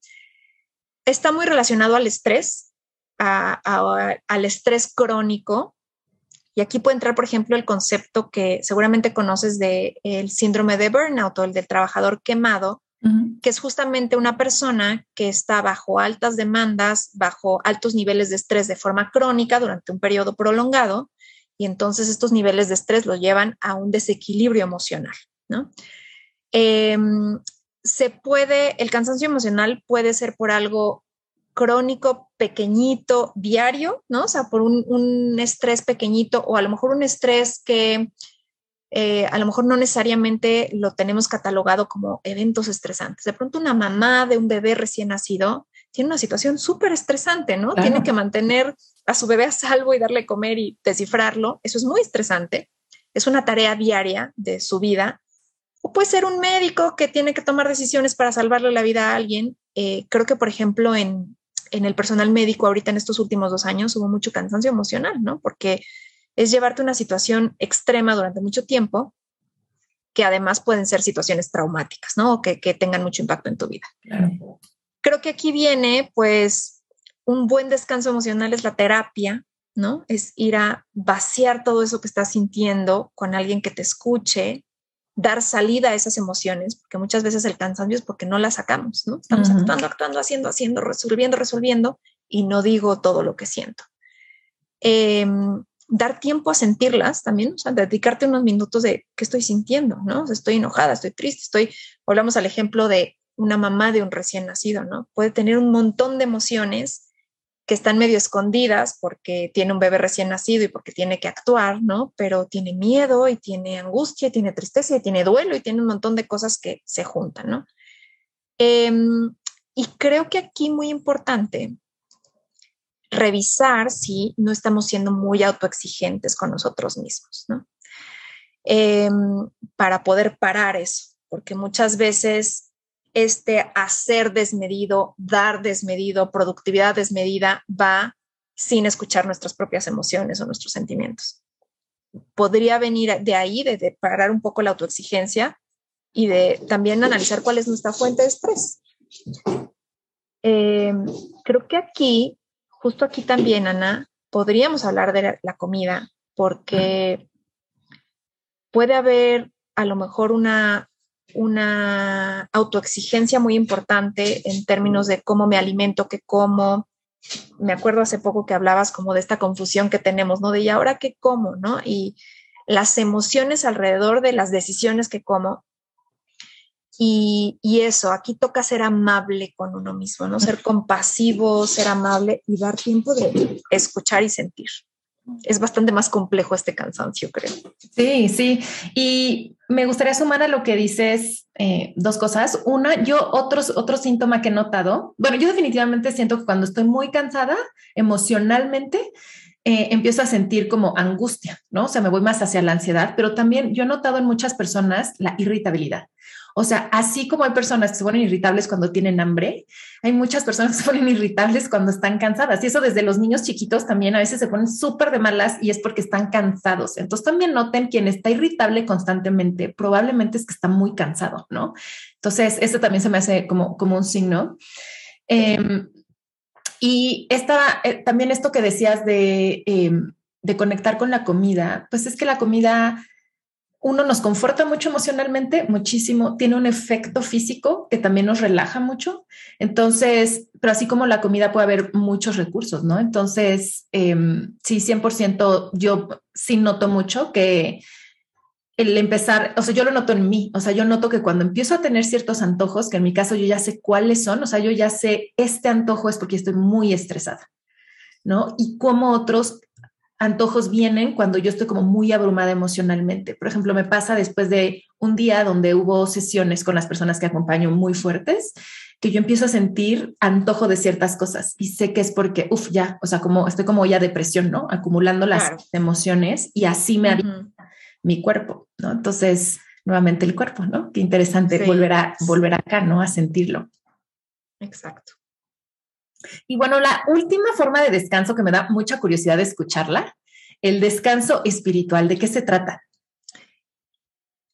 C: Está muy relacionado al estrés, al estrés crónico, y aquí puede entrar, por ejemplo, el concepto que seguramente conoces del el síndrome de burnout o el del trabajador quemado, que es justamente una persona que está bajo altas demandas, bajo altos niveles de estrés de forma crónica durante un periodo prolongado, y entonces estos niveles de estrés lo llevan a un desequilibrio emocional, ¿no? Em, se puede, el cansancio emocional puede ser por algo crónico, pequeñito, diario, ¿no? O sea, por un, estrés pequeñito o a lo mejor un estrés que eh, a lo mejor no necesariamente lo tenemos catalogado como eventos estresantes. De pronto una mamá de un bebé recién nacido tiene una situación súper estresante, ¿no? Tiene que mantener a su bebé a salvo y darle comer y descifrarlo. Eso es muy estresante. Es una tarea diaria de su vida. O puede ser un médico que tiene que tomar decisiones para salvarle la vida a alguien. Eh, creo que, por ejemplo, en, en el personal médico ahorita en estos últimos dos años hubo mucho cansancio emocional, ¿no? Porque es llevarte una situación extrema durante mucho tiempo que además pueden ser situaciones traumáticas, ¿no? O que, tengan mucho impacto en tu vida. Creo que aquí viene, pues, un buen descanso emocional es la terapia, ¿no? Es ir a vaciar todo eso que estás sintiendo con alguien que te escuche, dar salida a esas emociones, porque muchas veces el cansancio es porque no las sacamos, ¿no? Estamos actuando, actuando, haciendo, haciendo, resolviendo, resolviendo y no digo todo lo que siento. Em, dar tiempo a sentirlas también, o sea, dedicarte unos minutos de qué estoy sintiendo, ¿no? estoy enojada, estoy triste, estoy, hablamos al ejemplo de una mamá de un recién nacido, ¿no? Puede tener un montón de emociones que están medio escondidas porque tiene un bebé recién nacido y porque tiene que actuar, ¿no? Pero tiene miedo y tiene angustia, y tiene tristeza y tiene duelo y tiene un montón de cosas que se juntan, ¿no? Em, y creo que aquí muy importante revisar si no estamos siendo muy autoexigentes con nosotros mismos, ¿no? Em, para poder parar eso, porque muchas veces este hacer desmedido, dar desmedido, productividad desmedida va sin escuchar nuestras propias emociones o nuestros sentimientos. Podría venir de ahí, de, parar un poco la autoexigencia y de también analizar cuál es nuestra fuente de estrés. Em, creo que aquí, justo aquí también, Ana, podríamos hablar de la comida porque puede haber a lo mejor una una autoexigencia muy importante en términos de cómo me alimento, qué como. Me acuerdo hace poco que hablabas como de esta confusión que tenemos, ¿no? De y ahora qué como, ¿no? Y las emociones alrededor de las decisiones que como. Y, y, eso, aquí toca ser amable con uno mismo, ¿no? Ser compasivo, ser amable y dar tiempo de escuchar y sentir es bastante más complejo este cansancio, creo.
B: Sí, sí. Y me gustaría sumar a lo que dices eh, dos cosas. Una, yo otros, otro síntoma que he notado, bueno, yo definitivamente siento que cuando estoy muy cansada emocionalmente, eh, empiezo a sentir como angustia, ¿no? O sea, me voy más hacia la ansiedad, pero también yo he notado en muchas personas la irritabilidad. O sea, así como hay personas que se ponen irritables cuando tienen hambre, hay muchas personas que se ponen irritables cuando están cansadas. Y eso desde los niños chiquitos también a veces se ponen súper de malas y es porque están cansados. Entonces también noten quien está irritable constantemente, probablemente es que está muy cansado, ¿no? Entonces, eso también se me hace como, como un signo. Em, y esta, eh, también esto que decías de, em, de conectar con la comida, pues es que la comida uno nos conforta mucho emocionalmente, muchísimo, tiene un efecto físico que también nos relaja mucho. Entonces, pero así como la comida puede haber muchos recursos, ¿no? Entonces, eh, sí, 100% yo sí noto mucho que el empezar, o sea, yo lo noto en mí, o sea, yo noto que cuando empiezo a tener ciertos antojos, que en mi caso yo ya sé cuáles son, o sea, yo ya sé, este antojo es porque estoy muy estresada, ¿no? Y como otros antojos vienen cuando yo estoy como muy abrumada emocionalmente. Por ejemplo, me pasa después de un día donde hubo sesiones con las personas que acompaño muy fuertes, que yo empiezo a sentir antojo de ciertas cosas y sé que es porque, uff, ya, o sea, como estoy como ya depresión, ¿no? Acumulando las emociones y así me uh mi cuerpo, ¿no? Entonces, nuevamente el cuerpo, ¿no? Qué interesante volver, a, volver acá, ¿no? A sentirlo.
C: Exacto.
B: Y bueno, la última forma de descanso que me da mucha curiosidad de escucharla, el descanso espiritual, ¿de qué se trata?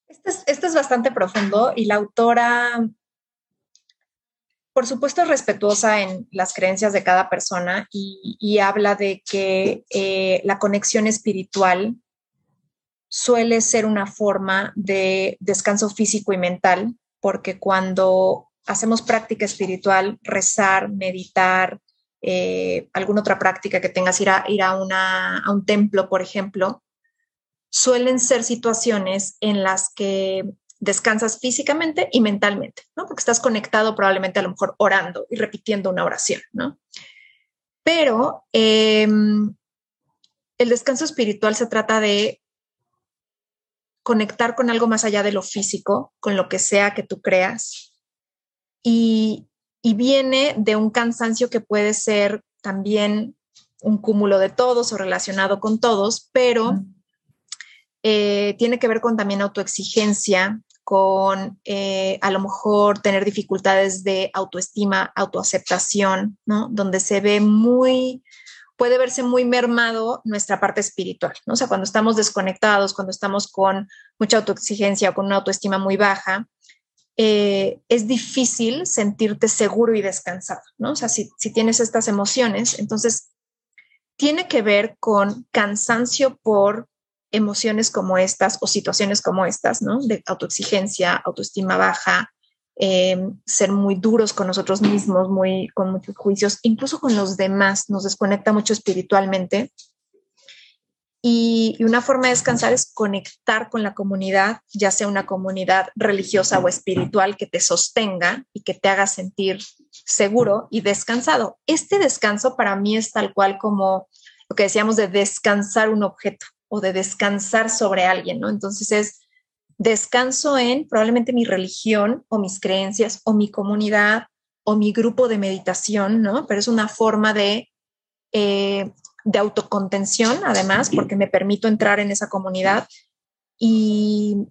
C: Este es, este es bastante profundo y la autora, por supuesto, es respetuosa en las creencias de cada persona y, habla de que eh, la conexión espiritual suele ser una forma de descanso físico y mental, porque cuando hacemos práctica espiritual, rezar, meditar, eh, alguna otra práctica que tengas, ir, a, ir a, a un templo, por ejemplo, suelen ser situaciones en las que descansas físicamente y mentalmente, ¿no? Porque estás conectado probablemente a lo mejor orando y repitiendo una oración, ¿no? Pero em, el descanso espiritual se trata de conectar con algo más allá de lo físico, con lo que sea que tú creas. Y, viene de un cansancio que puede ser también un cúmulo de todos o relacionado con todos, pero eh, tiene que ver con también autoexigencia, con eh, a lo mejor tener dificultades de autoestima, autoaceptación, ¿no? Donde se ve muy puede verse muy mermado nuestra parte espiritual, ¿no? O sea, cuando estamos desconectados, cuando estamos con mucha autoexigencia o con una autoestima muy baja, eh, es difícil sentirte seguro y descansado, ¿no? O sea, si, tienes estas emociones, entonces tiene que ver con cansancio por emociones como estas o situaciones como estas, ¿no? De autoexigencia, autoestima baja, eh, ser muy duros con nosotros mismos, muy, con muchos juicios, incluso con los demás, nos desconecta mucho espiritualmente. Y, una forma de descansar es conectar con la comunidad, ya sea una comunidad religiosa o espiritual que te sostenga y que te haga sentir seguro y descansado. Este descanso para mí es tal cual como lo que decíamos de descansar un objeto o de descansar sobre alguien, ¿no? Entonces es descanso en probablemente mi religión o mis creencias o mi comunidad o mi grupo de meditación, ¿no? Pero es una forma de, eh, de autocontención, además, porque me permito entrar en esa comunidad. Y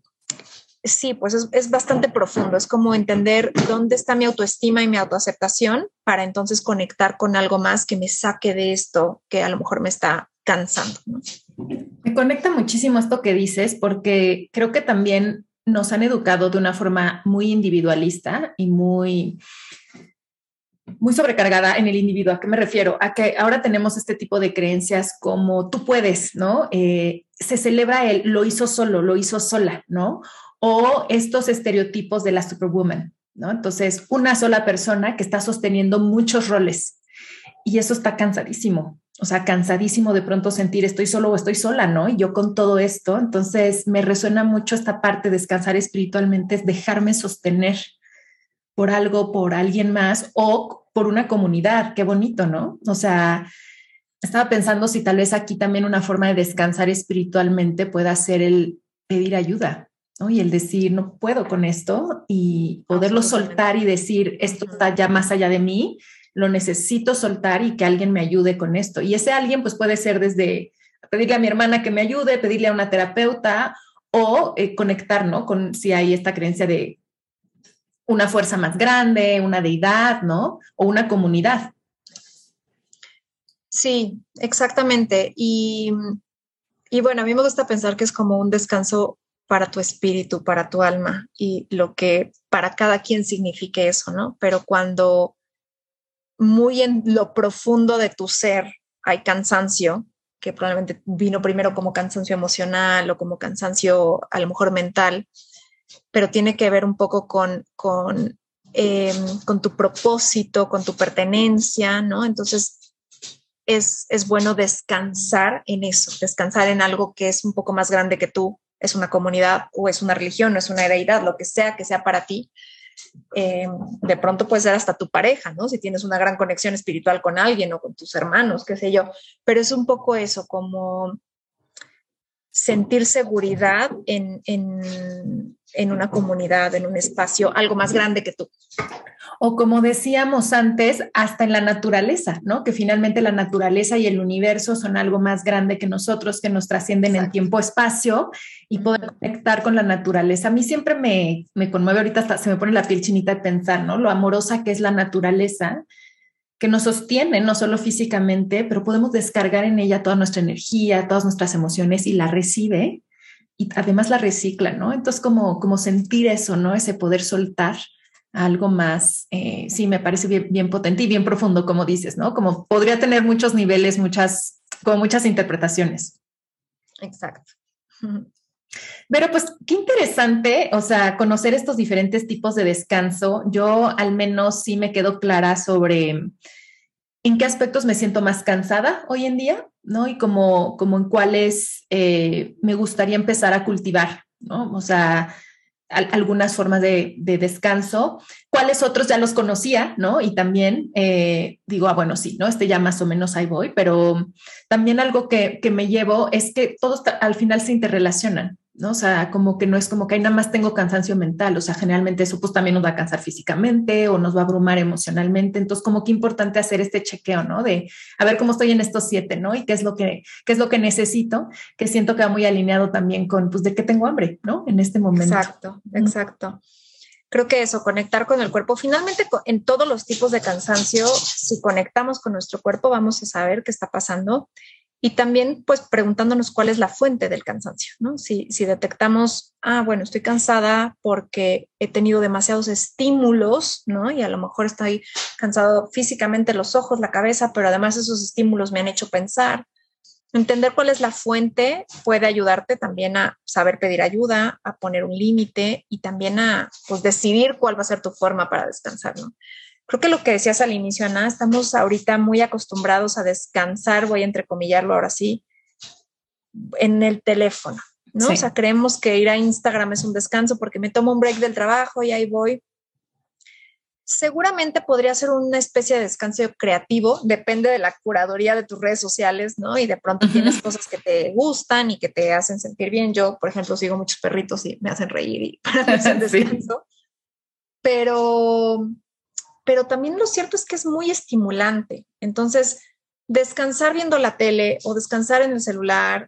C: sí, pues es, es, bastante profundo, es como entender dónde está mi autoestima y mi autoaceptación para entonces conectar con algo más que me saque de esto que a lo mejor me está cansando.
B: Me conecta muchísimo esto que dices porque creo que también nos han educado de una forma muy individualista y muy muy sobrecargada en el individuo. ¿A qué me refiero? A que ahora tenemos este tipo de creencias como tú puedes, ¿no? Eh, se celebra el lo hizo solo, lo hizo sola, ¿no? O estos estereotipos de la superwoman, ¿no? Entonces, una sola persona que está sosteniendo muchos roles y eso está cansadísimo o sea, cansadísimo de pronto sentir estoy solo o estoy sola, ¿no? Y yo con todo esto, entonces me resuena mucho esta parte, descansar espiritualmente, es dejarme sostener por algo, por alguien más o por una comunidad, qué bonito, ¿no? O sea, estaba pensando si tal vez aquí también una forma de descansar espiritualmente pueda ser el pedir ayuda, ¿no? Y el decir, no puedo con esto y poderlo soltar y decir, esto está ya más allá de mí lo necesito soltar y que alguien me ayude con esto. Y ese alguien pues puede ser desde pedirle a mi hermana que me ayude, pedirle a una terapeuta o eh, conectar, ¿no? Con si hay esta creencia de una fuerza más grande, una deidad, ¿no? O una comunidad.
C: Sí, exactamente. Y, y bueno, a mí me gusta pensar que es como un descanso para tu espíritu, para tu alma y lo que para cada quien signifique eso, ¿no? Pero cuando muy en lo profundo de tu ser hay cansancio, que probablemente vino primero como cansancio emocional o como cansancio a lo mejor mental, pero tiene que ver un poco con, con, em, con tu propósito, con tu pertenencia, ¿no? Entonces es, es bueno descansar en eso, descansar en algo que es un poco más grande que tú, es una comunidad o es una religión o es una deidad, lo que sea que sea para ti. Eh, de pronto puede ser hasta tu pareja, ¿no? Si tienes una gran conexión espiritual con alguien o con tus hermanos, qué sé yo, pero es un poco eso, como sentir seguridad en, en una comunidad, en un espacio, algo más grande que tú
B: o como decíamos antes, hasta en la naturaleza, ¿no? Que finalmente la naturaleza y el universo son algo más grande que nosotros, que nos trascienden en tiempo-espacio y poder conectar con la naturaleza. A mí siempre me, me conmueve, ahorita hasta se me pone la piel chinita de pensar, ¿no? Lo amorosa que es la naturaleza que nos sostiene, no solo físicamente, pero podemos descargar en ella toda nuestra energía, todas nuestras emociones y la recibe y además la recicla, ¿no? Entonces, como, como sentir eso, ¿no? Ese poder soltar algo más, eh, sí, me parece bien, potente y bien profundo, como dices, ¿no? Como podría tener muchos niveles, muchas, como muchas interpretaciones.
C: Exacto.
B: Pero pues qué interesante, o sea, conocer estos diferentes tipos de descanso. Yo al menos sí me quedo clara sobre en qué aspectos me siento más cansada hoy en día, ¿no? Y como, como en cuáles eh, me gustaría empezar a cultivar, ¿no? O sea, algunas formas de, descanso, cuáles otros ya los conocía, ¿no? Y también eh, digo, ah, bueno, sí, ¿no? Este ya más o menos ahí voy, pero también algo que, que me llevo es que todos al final se interrelacionan, ¿no? O sea, como que no es como que nada más tengo cansancio mental, o sea, generalmente eso pues también nos va a cansar físicamente o nos va a abrumar emocionalmente, entonces como que importante hacer este chequeo, ¿no? De a ver cómo estoy en estos siete, ¿no? Y qué es lo que, qué es lo que necesito, que siento que va muy alineado también con, pues, de qué tengo hambre, ¿no? En este momento.
C: Exacto, exacto. Creo que eso, conectar con el cuerpo. Finalmente, en todos los tipos de cansancio, si conectamos con nuestro cuerpo, vamos a saber qué está pasando y también pues preguntándonos cuál es la fuente del cansancio, ¿no? Si, si detectamos, ah, bueno, estoy cansada porque he tenido demasiados estímulos, ¿no? Y a lo mejor estoy cansado físicamente los ojos, la cabeza, pero además esos estímulos me han hecho pensar. Entender cuál es la fuente puede ayudarte también a saber pedir ayuda, a poner un límite y también a pues, decidir cuál va a ser tu forma para descansar, ¿no? Creo que lo que decías al inicio, Ana, estamos ahorita muy acostumbrados a descansar, voy a entrecomillarlo ahora sí, en el teléfono, ¿no? O sea, creemos que ir a Instagram es un descanso porque me tomo un break del trabajo y ahí voy. Seguramente podría ser una especie de descanso creativo, depende de la curaduría de tus redes sociales, ¿no? Y de pronto tienes cosas que te gustan y que te hacen sentir bien. Yo, por ejemplo, sigo muchos perritos y me hacen reír y para mí es un descanso. Pero pero también lo cierto es que es muy estimulante. Entonces, descansar viendo la tele o descansar en el celular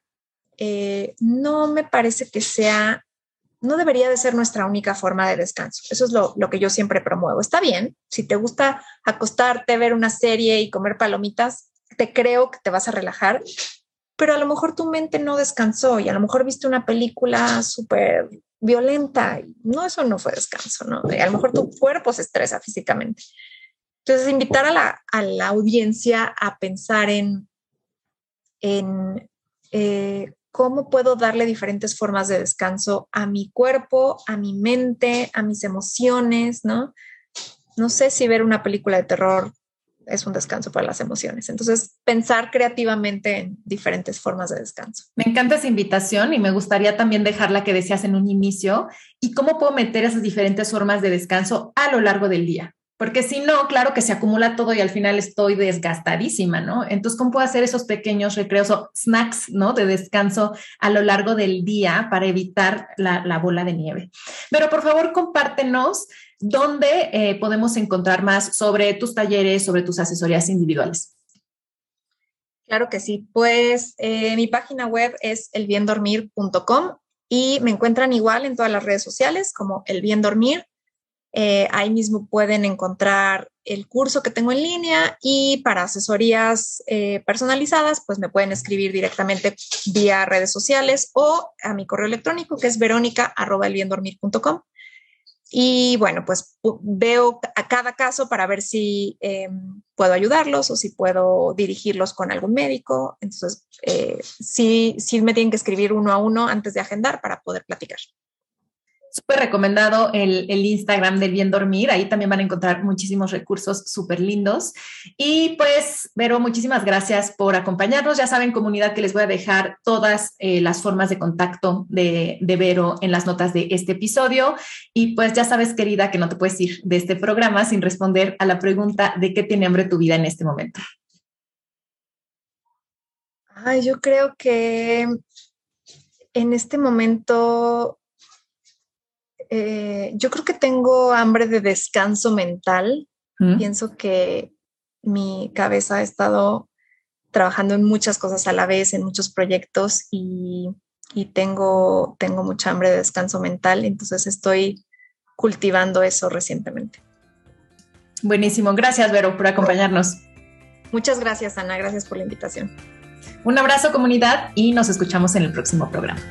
C: eh, no me parece que sea, no debería de ser nuestra única forma de descanso. Eso es lo, lo que yo siempre promuevo. Está bien, si te gusta acostarte, ver una serie y comer palomitas, te creo que te vas a relajar, pero a lo mejor tu mente no descansó y a lo mejor viste una película súper violenta. No, eso no fue descanso, ¿no? A lo mejor tu cuerpo se estresa físicamente. Entonces, invitar a la, a la audiencia a pensar en, en eh, cómo puedo darle diferentes formas de descanso a mi cuerpo, a mi mente, a mis emociones, ¿no? No sé si ver una película de terror es un descanso para las emociones. Entonces, pensar creativamente en diferentes formas de descanso.
B: Me encanta esa invitación y me gustaría también dejar la que decías en un inicio y cómo puedo meter esas diferentes formas de descanso a lo largo del día. Porque si no, claro que se acumula todo y al final estoy desgastadísima, ¿no? Entonces, ¿cómo puedo hacer esos pequeños recreos o snacks, ¿no? De descanso a lo largo del día para evitar la, la bola de nieve. Pero por favor, compártenos dónde eh, podemos encontrar más sobre tus talleres, sobre tus asesorías individuales.
C: Claro que sí. Pues eh, mi página web es elbiendormir.com y me encuentran igual en todas las redes sociales como El Bien Dormir. Eh, ahí mismo pueden encontrar el curso que tengo en línea y para asesorías personalizadas, pues me pueden escribir directamente vía redes sociales o a mi correo electrónico que es verónica.elbiendormir.com. Y bueno, pues veo a cada caso para ver si em, puedo ayudarlos o si puedo dirigirlos con algún médico. Entonces, eh, sí, sí me tienen que escribir uno a uno antes de agendar para poder platicar.
B: Súper recomendado el, el, Instagram del Bien Dormir. Ahí también van a encontrar muchísimos recursos súper lindos. Y pues, Vero, muchísimas gracias por acompañarnos. Ya saben, comunidad, que les voy a dejar todas eh, las formas de contacto de, de Vero en las notas de este episodio. Y pues ya sabes, querida, que no te puedes ir de este programa sin responder a la pregunta de qué tiene hambre tu vida en este momento.
C: Ay, yo creo que en este momento eh, yo creo que tengo hambre de descanso mental. Mm. Pienso que mi cabeza ha estado trabajando en muchas cosas a la vez, en muchos proyectos y, y tengo, tengo mucha hambre de descanso mental. Entonces estoy cultivando eso recientemente.
B: Buenísimo. Gracias, Vero, por acompañarnos.
C: Muchas gracias, Ana. Gracias por la invitación.
B: Un abrazo, comunidad, y nos escuchamos en el próximo programa.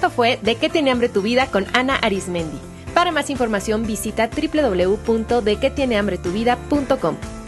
A: Esto fue De qué tiene hambre tu vida con Ana Arismendi. Para más información visita www.dequetienehambretuvida.com.